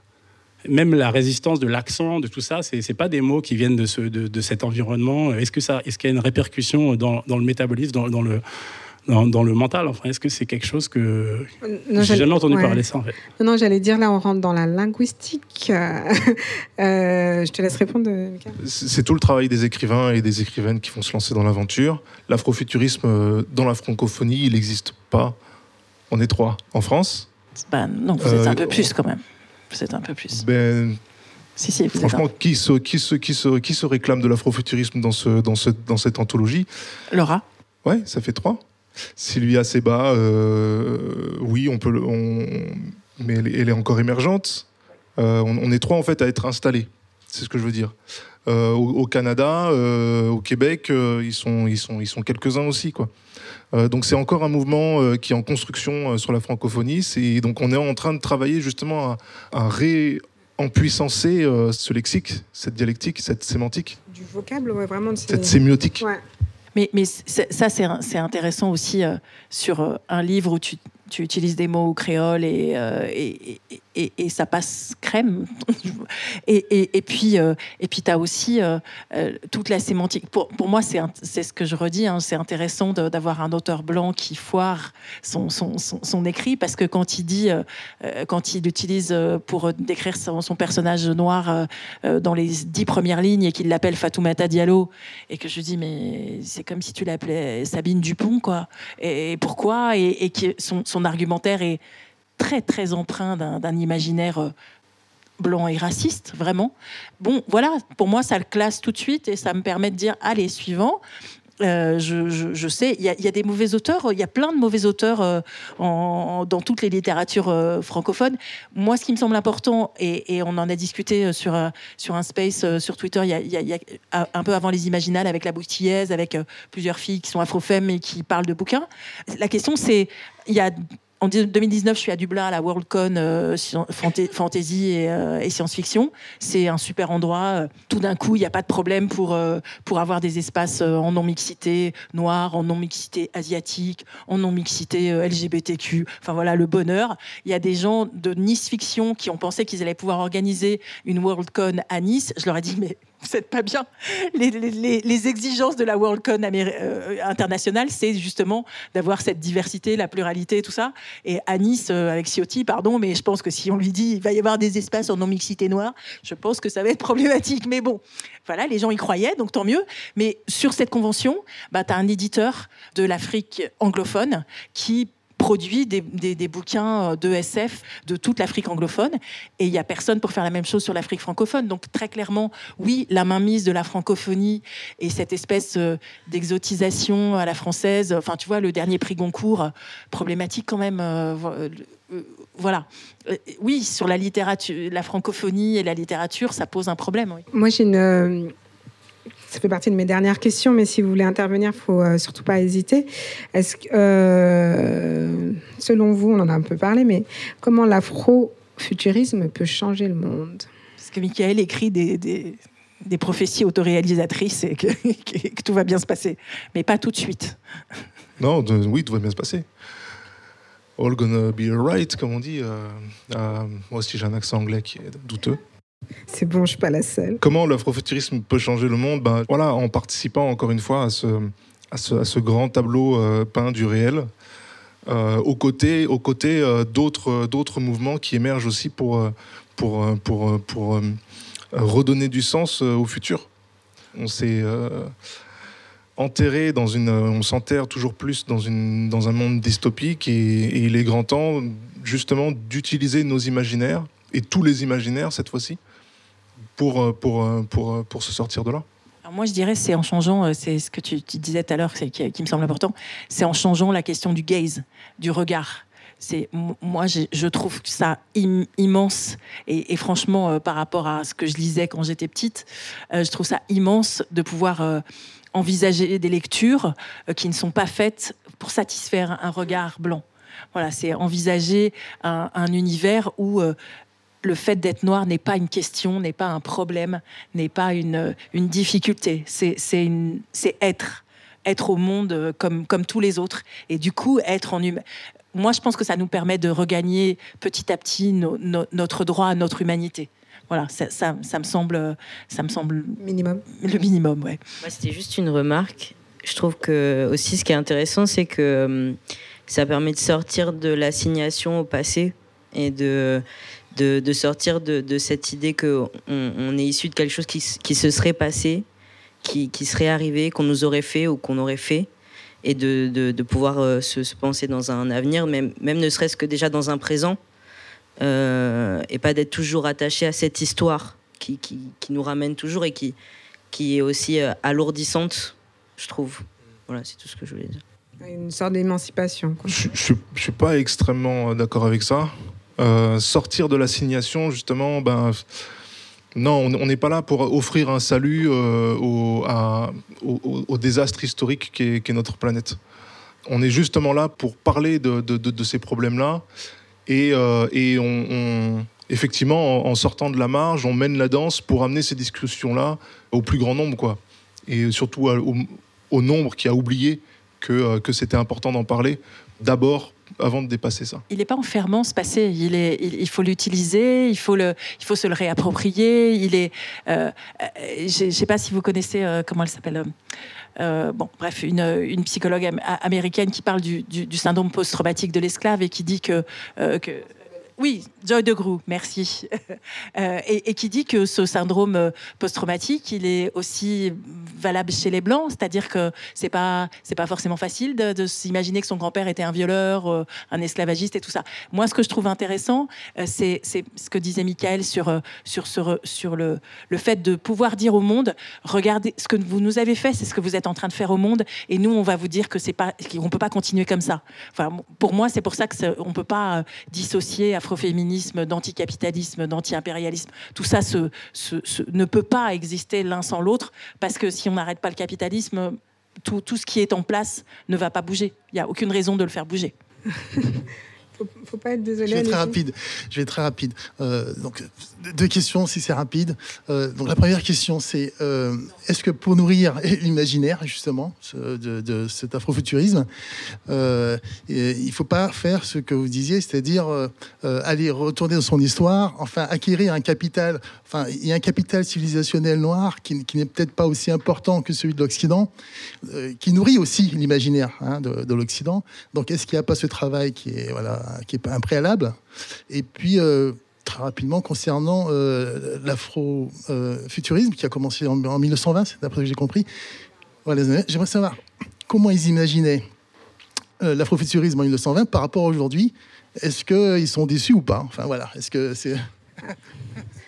Même la résistance de l'accent, de tout ça, c'est n'est pas des mots qui viennent de, ce, cet environnement. Est-ce qu'il y a une répercussion dans, le métabolisme, dans le dans, le mental. Enfin, est-ce que c'est quelque chose que j'ai jamais entendu parler ça en fait? Non, j'allais dire là, on rentre dans la linguistique. Euh, je te laisse répondre, C'est tout le travail des écrivains et des écrivaines qui vont se lancer dans l'aventure. L'afrofuturisme euh, dans la francophonie, il n'existe pas. On est trois en France? Ben, non, vous êtes un peu euh, plus quand même. Vous êtes un peu plus. Ben, si, si, franchement, qui, se, qui, se, qui, se, qui se réclame de l'afrofuturisme dans, ce, dans, ce, dans cette anthologie? Laura Ouais, ça fait trois. Sylvia Seba, euh, oui, on peut, mais elle, est encore émergente. Euh, on, est trois en fait à être installés. C'est ce que je veux dire. Euh, au, Canada, au Québec, ils sont, ils sont, ils sont quelques-uns aussi, quoi. donc c'est encore un mouvement qui est en construction sur la francophonie. Et donc on est en train de travailler justement à, à réempuissancer ce lexique, cette dialectique, cette sémantique. Du vocable, ouais, vraiment. Cette sémiotique. Mais, ça, c'est intéressant aussi euh, sur euh, un livre où tu, utilises des mots créoles et, euh, et, ça passe crème. et, puis, puis tu as aussi toute la sémantique. Pour, moi, c'est ce que je redis, hein, c'est intéressant d'avoir un auteur blanc qui foire son, écrit, parce que quand il dit, quand il utilise pour décrire son, son personnage noir dans les dix premières lignes et qu'il l'appelle Fatoumata Diallo, et que je dis, mais c'est comme si tu l'appelais Sabine Dupont, quoi. Et, pourquoi? Et, son, argumentaire est très, très empreint d'un imaginaire euh, blanc et raciste, vraiment. Bon, voilà, pour moi, ça le classe tout de suite et ça me permet de dire, allez, suivant. Euh, je, sais, il y, a des mauvais auteurs, il y a plein de mauvais auteurs euh, dans toutes les littératures francophones. Moi, ce qui me semble important, et, on en a discuté sur, sur un space sur Twitter il y, a, un peu avant les Imaginales avec la boutillaise, avec plusieurs filles qui sont afro-femmes et qui parlent de bouquins. La question, c'est, il y a en 2019, je suis à Dublin à la Worldcon euh, fantasy euh, et, science-fiction. C'est un super endroit. Euh, tout d'un coup, il n'y a pas de problème pour, pour avoir des espaces en non-mixité noire, en non-mixité asiatique, en non-mixité LGBTQ. Enfin voilà, le bonheur. Il y a des gens de Nice Fiction qui ont pensé qu'ils allaient pouvoir organiser une Worldcon à Nice. Je leur ai dit, mais vous n'êtes pas bien. Les, exigences de la Worldcon euh, internationale, c'est justement d'avoir cette diversité, la pluralité, tout ça. Et à Nice, euh, avec Ciotti, pardon, mais je pense que si on lui dit il va y avoir des espaces en non-mixité noire, je pense que ça va être problématique. Mais bon, voilà, les gens y croyaient, donc tant mieux. Mais sur cette convention, bah, tu as un éditeur de l'Afrique anglophone qui produit des, des, bouquins euh, de SF de toute l'Afrique anglophone. Et il n'y a personne pour faire la même chose sur l'Afrique francophone. Donc très clairement, oui, la mainmise de la francophonie et cette espèce euh, d'exotisation à la française, enfin tu vois, le dernier prix Goncourt, euh, problématique quand même. voilà. Oui, sur la littérature, la francophonie et la littérature, ça pose un problème. Moi, j'ai une, ça fait partie de mes dernières questions, mais si vous voulez intervenir, il faut euh, surtout pas hésiter. Est-ce que, euh, selon vous, on en a un peu parlé, mais comment l'afrofuturisme peut changer le monde? Parce que Michael écrit des, des, des prophéties autoréalisatrices et que, que, tout va bien se passer, mais pas tout de suite. Non, oui, tout va bien se passer. All gonna be alright, comme on dit. Euh, moi aussi, j'ai un accent anglais qui est douteux. C'est bon, je suis pas la seule. Comment l'afrofuturisme peut changer le monde? Ben, voilà, En participant encore une fois à ce, grand tableau euh, peint du réel, euh, aux côtés, euh, d'autres, mouvements qui émergent aussi pour, redonner du sens au futur. On s'est enterré dans une, on s'enterre toujours plus dans, un monde dystopique et il est grand temps justement d'utiliser nos imaginaires et tous les imaginaires cette fois-ci pour, euh, pour, euh, pour, euh, pour se sortir de là moi, je dirais, c'est en changeant, c'est ce que tu, disais tout à l'heure, qui, qui, me semble important, c'est en changeant la question du gaze, du regard. C'est moi, je trouve ça immense et, franchement, par rapport à ce que je lisais quand j'étais petite, je trouve ça immense de pouvoir envisager des lectures qui ne sont pas faites pour satisfaire un regard blanc. Voilà, c'est envisager un, un, univers où le fait d'être noir n'est pas une question, n'est pas un problème, n'est pas une, une difficulté. C'est être. Être au monde euh, comme, comme tous les autres. Et du coup, être en humain. Moi, je pense que ça nous permet de regagner petit à petit notre droit à notre humanité. Voilà, ça, ça, me semble, ça me semble minimum. Le minimum, ouais. Moi, c'était juste une remarque. Je trouve que aussi, ce qui est intéressant, c'est que ça permet de sortir de l'assignation au passé et de de, sortir de, cette idée qu'on on est issu de quelque chose qui, se serait passé, qui, serait arrivé, qu'on nous aurait fait ou qu'on aurait fait, et de, pouvoir euh, se, penser dans un avenir, même, même ne serait-ce que déjà dans un présent, euh, et pas d'être toujours attaché à cette histoire qui, qui, nous ramène toujours et qui, qui est aussi euh, alourdissante, je trouve. Voilà, c'est tout ce que je voulais dire. Une sorte d'émancipation. Je ne suis pas extrêmement d'accord avec ça. Euh, sortir de l'assignation, justement, ben, non, on n'est pas là pour offrir un salut euh, au, désastre historique qu'est notre planète. On est justement là pour parler de, ces problèmes-là et, euh, on, effectivement, en, sortant de la marge, on mène la danse pour amener ces discussions-là au plus grand nombre, quoi. Et surtout au, nombre qui a oublié que c'était important d'en parler d'abord avant de dépasser ça. Il n'est pas enfermant ce passé. Il, faut l'utiliser, il faut se le réapproprier. Euh, euh, je ne sais pas si vous connaissez comment elle s'appelle. bref, une, psychologue américaine qui parle du, syndrome post-traumatique de l'esclave et qui dit que oui, Joy de Grou, merci. Euh, et, qui dit que ce syndrome euh, post-traumatique, il est aussi valable chez les blancs, c'est-à-dire que c'est pas pas forcément facile de, s'imaginer que son grand-père était un violeur, euh, un esclavagiste et tout ça. Moi, ce que je trouve intéressant, c'est ce que disait Michael sur sur sur, sur le le fait de pouvoir dire au monde, regardez ce que vous nous avez fait, c'est ce que vous êtes en train de faire au monde, et nous, on va vous dire que c'est pas qu'on peut pas continuer comme ça. Enfin, pour moi, c'est pour ça que on peut pas dissocier afroféminisme, d'anticapitalisme, d'anti-impérialisme, tout ça ne peut pas exister l'un sans l'autre, parce que si on n'arrête pas le capitalisme, tout, ce qui est en place ne va pas bouger. Il n'y a aucune raison de le faire bouger. faut pas être désolé. Je vais être très rapide. Je vais très rapide. Euh, donc, deux questions, si c'est rapide. Euh, donc, la première question, c'est euh, est-ce que pour nourrir l'imaginaire, justement, de, de, cet afrofuturisme, il ne faut pas faire ce que vous disiez, c'est-à-dire aller retourner dans son histoire, enfin, acquérir un capital, enfin, il y a un capital civilisationnel noir qui, n'est peut-être pas aussi important que celui de l'Occident, qui nourrit aussi l'imaginaire hein, de, de l'Occident. Donc, est-ce qu'il n'y a pas ce travail qui est, voilà, qui est un préalable. Et puis, euh, très rapidement, concernant euh, l'afro-futurisme, qui a commencé en, 1920, c'est d'après ce que j'ai compris, j'aimerais savoir comment ils imaginaient euh, l'afrofuturisme en 1920 par rapport à aujourd'hui? Est-ce qu'ils sont déçus ou pas? Enfin voilà, est-ce que c'est...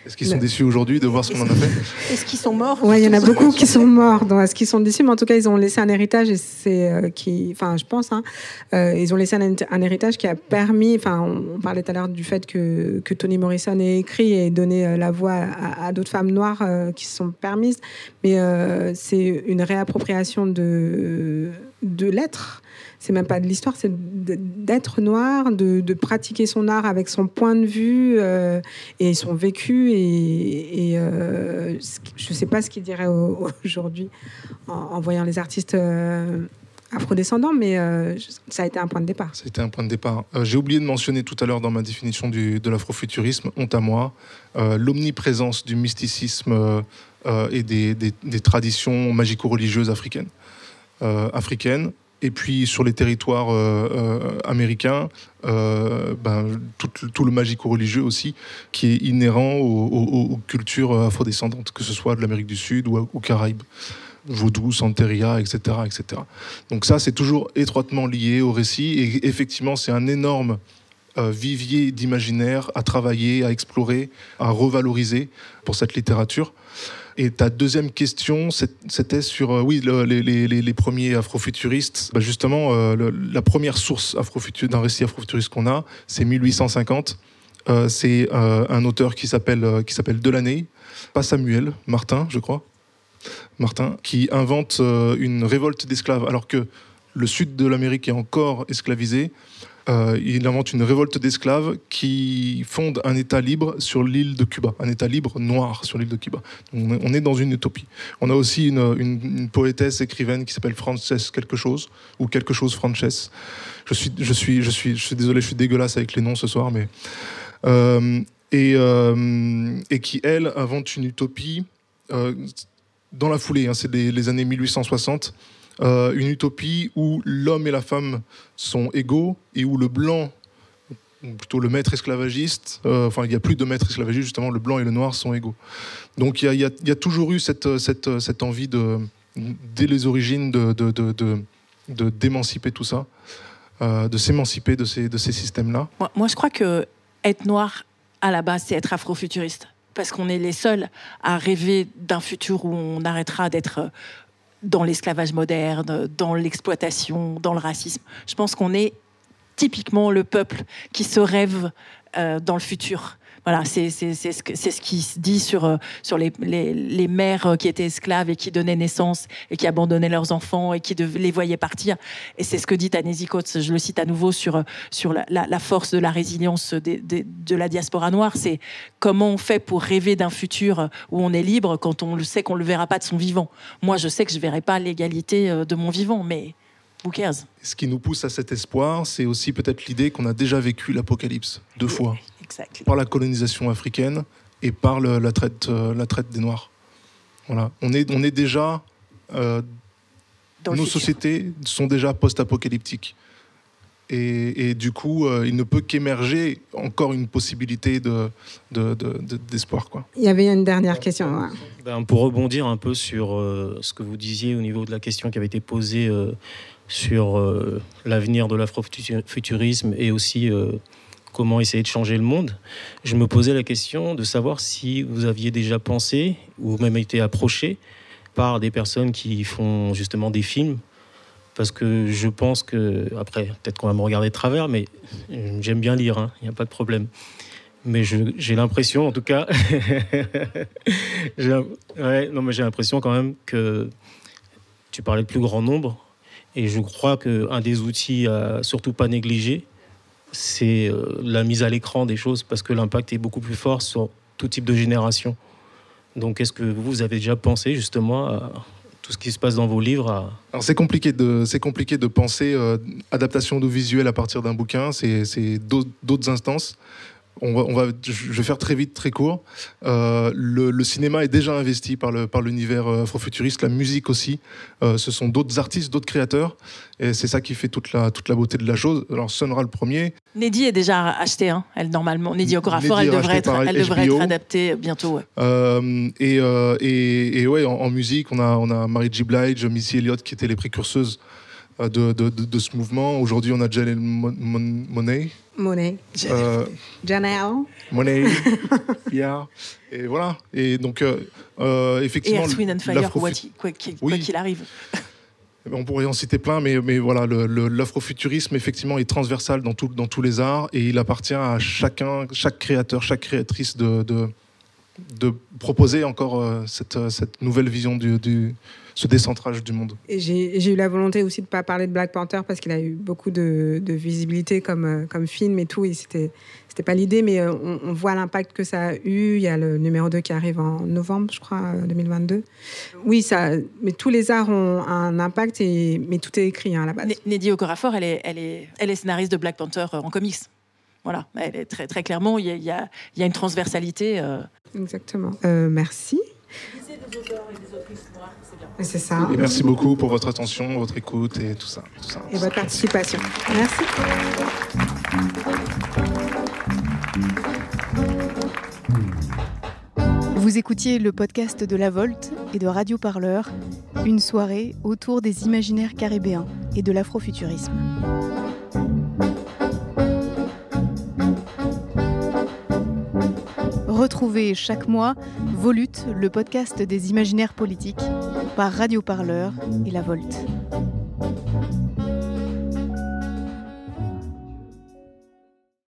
Est-ce qu'ils sont déçus aujourd'hui de voir ce qu'on en a fait Est-ce qu'ils sont morts Oui, il y en a beaucoup qui sont morts. Est-ce qu'ils sont déçus Mais en tout cas, ils ont laissé un héritage et c'est euh, qui, enfin, je pense, hein, euh, ils ont laissé un, héritage qui a permis. Enfin, on, parlait tout à l'heure du fait que, que, Toni Morrison ait écrit et donné euh, la voix à, d'autres femmes noires qui se sont permises, mais c'est une réappropriation de de l'être c'est même pas de l'histoire, c'est d'être noir, de, pratiquer son art avec son point de vue euh, et son vécu. Et, euh, je ne sais pas ce qu'il dirait aujourd'hui en, voyant les artistes euh, afrodescendants, mais ça a été un point de départ. Été un point de départ. J'ai oublié de mentionner tout à l'heure dans ma définition du, de l'afrofuturisme, honte à moi, l'omniprésence du mysticisme et des, des traditions magico-religieuses africaines. africaines et puis sur les territoires euh, euh, américains, euh, ben, tout, le magico-religieux aussi, qui est inhérent aux, cultures afrodescendantes, que ce soit de l'Amérique du Sud ou aux Caraïbes. Vaudou, Santeria, etc., etc. Donc ça, c'est toujours étroitement lié au récit. Et effectivement, c'est un énorme vivier d'imaginaire à travailler, à explorer, à revaloriser pour cette littérature. Et ta deuxième question, c'était sur euh, oui les, premiers afrofuturistes. Bah justement, euh, la première source d'un récit afrofuturiste qu'on a, c'est 1850. Euh, c'est un auteur qui s'appelle qui s'appelle Delaney, pas Samuel, Martin, je crois. Martin, qui invente une révolte d'esclaves, alors que le sud de l'Amérique est encore esclavisé. Euh, il invente une révolte d'esclaves qui fonde un État libre sur l'île de Cuba, un État libre noir sur l'île de Cuba. On est dans une utopie. On a aussi une, poétesse écrivaine qui s'appelle Frances quelque chose ou quelque chose Frances. Je suis, je suis, je suis, désolé, je suis dégueulasse avec les noms ce soir, mais euh, et, euh, et qui elle invente une utopie dans la foulée. Hein, c'est les années 1860 euh, une utopie où l'homme et la femme sont égaux et où le blanc, plutôt le maître esclavagiste, euh, enfin il n'y a plus de maître esclavagiste, justement le blanc et le noir sont égaux. Donc il y, a, toujours eu cette, envie dès les origines de, d'émanciper tout ça, euh, de s'émanciper de ces, de ces systèmes-là. Moi, moi, je crois que être noir, à la base, c'est être afrofuturiste. Parce qu'on est les seuls à rêver d'un futur où on arrêtera d'être dans l'esclavage moderne, dans l'exploitation, dans le racisme. Je pense qu'on est typiquement le peuple qui se rêve euh, dans le futur. Voilà, c'est ce, ce, qui se dit sur, euh, sur les, les, les, mères euh, qui étaient esclaves et qui donnaient naissance et qui abandonnaient leurs enfants et qui les voyaient partir. Et c'est ce que dit Tanesi Coates, je le cite à nouveau, sur, euh, sur la, la, force de la résilience de, de, de la diaspora noire. C'est comment on fait pour rêver d'un futur où on est libre quand on le sait qu'on ne le verra pas de son vivant. Moi, je sais que je ne verrai pas l'égalité de mon vivant, mais who cares? Ce qui nous pousse à cet espoir, c'est aussi peut-être l'idée qu'on a déjà vécu l'apocalypse deux fois. Exactly. Par la colonisation africaine et par le- la, traite, euh, la traite des Noirs. Voilà. On est, on est déjà. euh, nos futur. sociétés sont déjà post-apocalyptiques. Et, et du coup, euh, il ne peut qu'émerger encore une possibilité de, de- de- de- d'espoir. quoi. Il y avait une dernière question. ouais. Ben, pour rebondir un peu sur euh, ce que vous disiez au niveau de la question qui avait été posée euh, sur euh, l'avenir de l'afrofuturisme et aussi euh, comment essayer de changer le monde, je me posais la question de savoir si vous aviez déjà pensé ou même été approché par des personnes qui font justement des films. Parce que je pense que, après, peut-être qu'on va me regarder de travers, mais j'aime bien lire, hein, il n'y a pas de problème. Mais j'ai l'impression, en tout cas, non, mais j'ai l'impression quand même que tu parlais de plus grand nombre, et je crois qu'un des outils à surtout pas négliger, c'est euh, la mise à l'écran des choses, parce que l'impact est beaucoup plus fort sur tout type de génération. Donc, est-ce que vous avez déjà pensé justement à tout ce qui se passe dans vos livres. Alors c'est compliqué de c'est compliqué de penser euh, adaptation audiovisuelle à partir d'un bouquin. C'est d'autres instances. On va, on va, je vais faire très vite, très court. Euh, le, le cinéma est déjà investi par le par l'univers euh, afrofuturiste, la musique aussi. Euh, ce sont d'autres artistes, d'autres créateurs, et c'est ça qui fait toute la toute la beauté de la chose. Alors Sonra le premier, Neddy est déjà achetée, hein, elle normalement. Neddy Okorafor, elle devrait être, elle devrait être adaptée bientôt. ouais. Euh, et, et, et ouais, en, en musique, on a, on a Mary J. Blige, Missy Elliott qui étaient les précurseuses de, de, de, de ce mouvement. Aujourd'hui, on a Janelle Mon- Mon- Monet. Monet. Euh, Janelle. Monet. yeah. Et voilà. Et donc, euh, euh, Et effectivement. Earth, Wind and Fire, quoi qu'il quoi qu'il- quoi Oui. qu'il arrive. On pourrait en citer plein, mais, mais voilà, le- le- l'afrofuturisme, effectivement, est transversal dans, tout, dans tous les arts et il appartient à chacun, chaque créateur, chaque créatrice de, de, de proposer encore euh, cette, cette nouvelle vision du, du- ce décentrage du monde. Et j'ai eu la volonté aussi de ne pas parler de Black Panther parce qu'il a eu beaucoup de, de visibilité comme, euh, comme film et tout. Et c'était c'était pas l'idée, mais euh, on, on voit l'impact que ça a eu. Il y a le numéro 2 qui arrive en novembre, je crois, euh, 2022. Oui, ça, mais tous les arts ont un impact, et, mais tout est écrit hein, à la base. Ne- Neddy Okorafor, elle est, elle, est, elle est scénariste de Black Panther euh, en comics. Voilà, elle est très, très clairement, il y a, il y a- il y a une transversalité. euh. Exactement. Euh, merci. Et C'est ça. Et merci beaucoup pour votre attention, votre écoute et tout ça. tout ça. Et votre participation. Merci. Vous écoutiez le podcast de La Volte et de Radio Parleur, une soirée autour des imaginaires caribéens et de l'afrofuturisme. Retrouvez chaque mois Volute, le podcast des imaginaires politiques, par Radio Parleur et La Volte.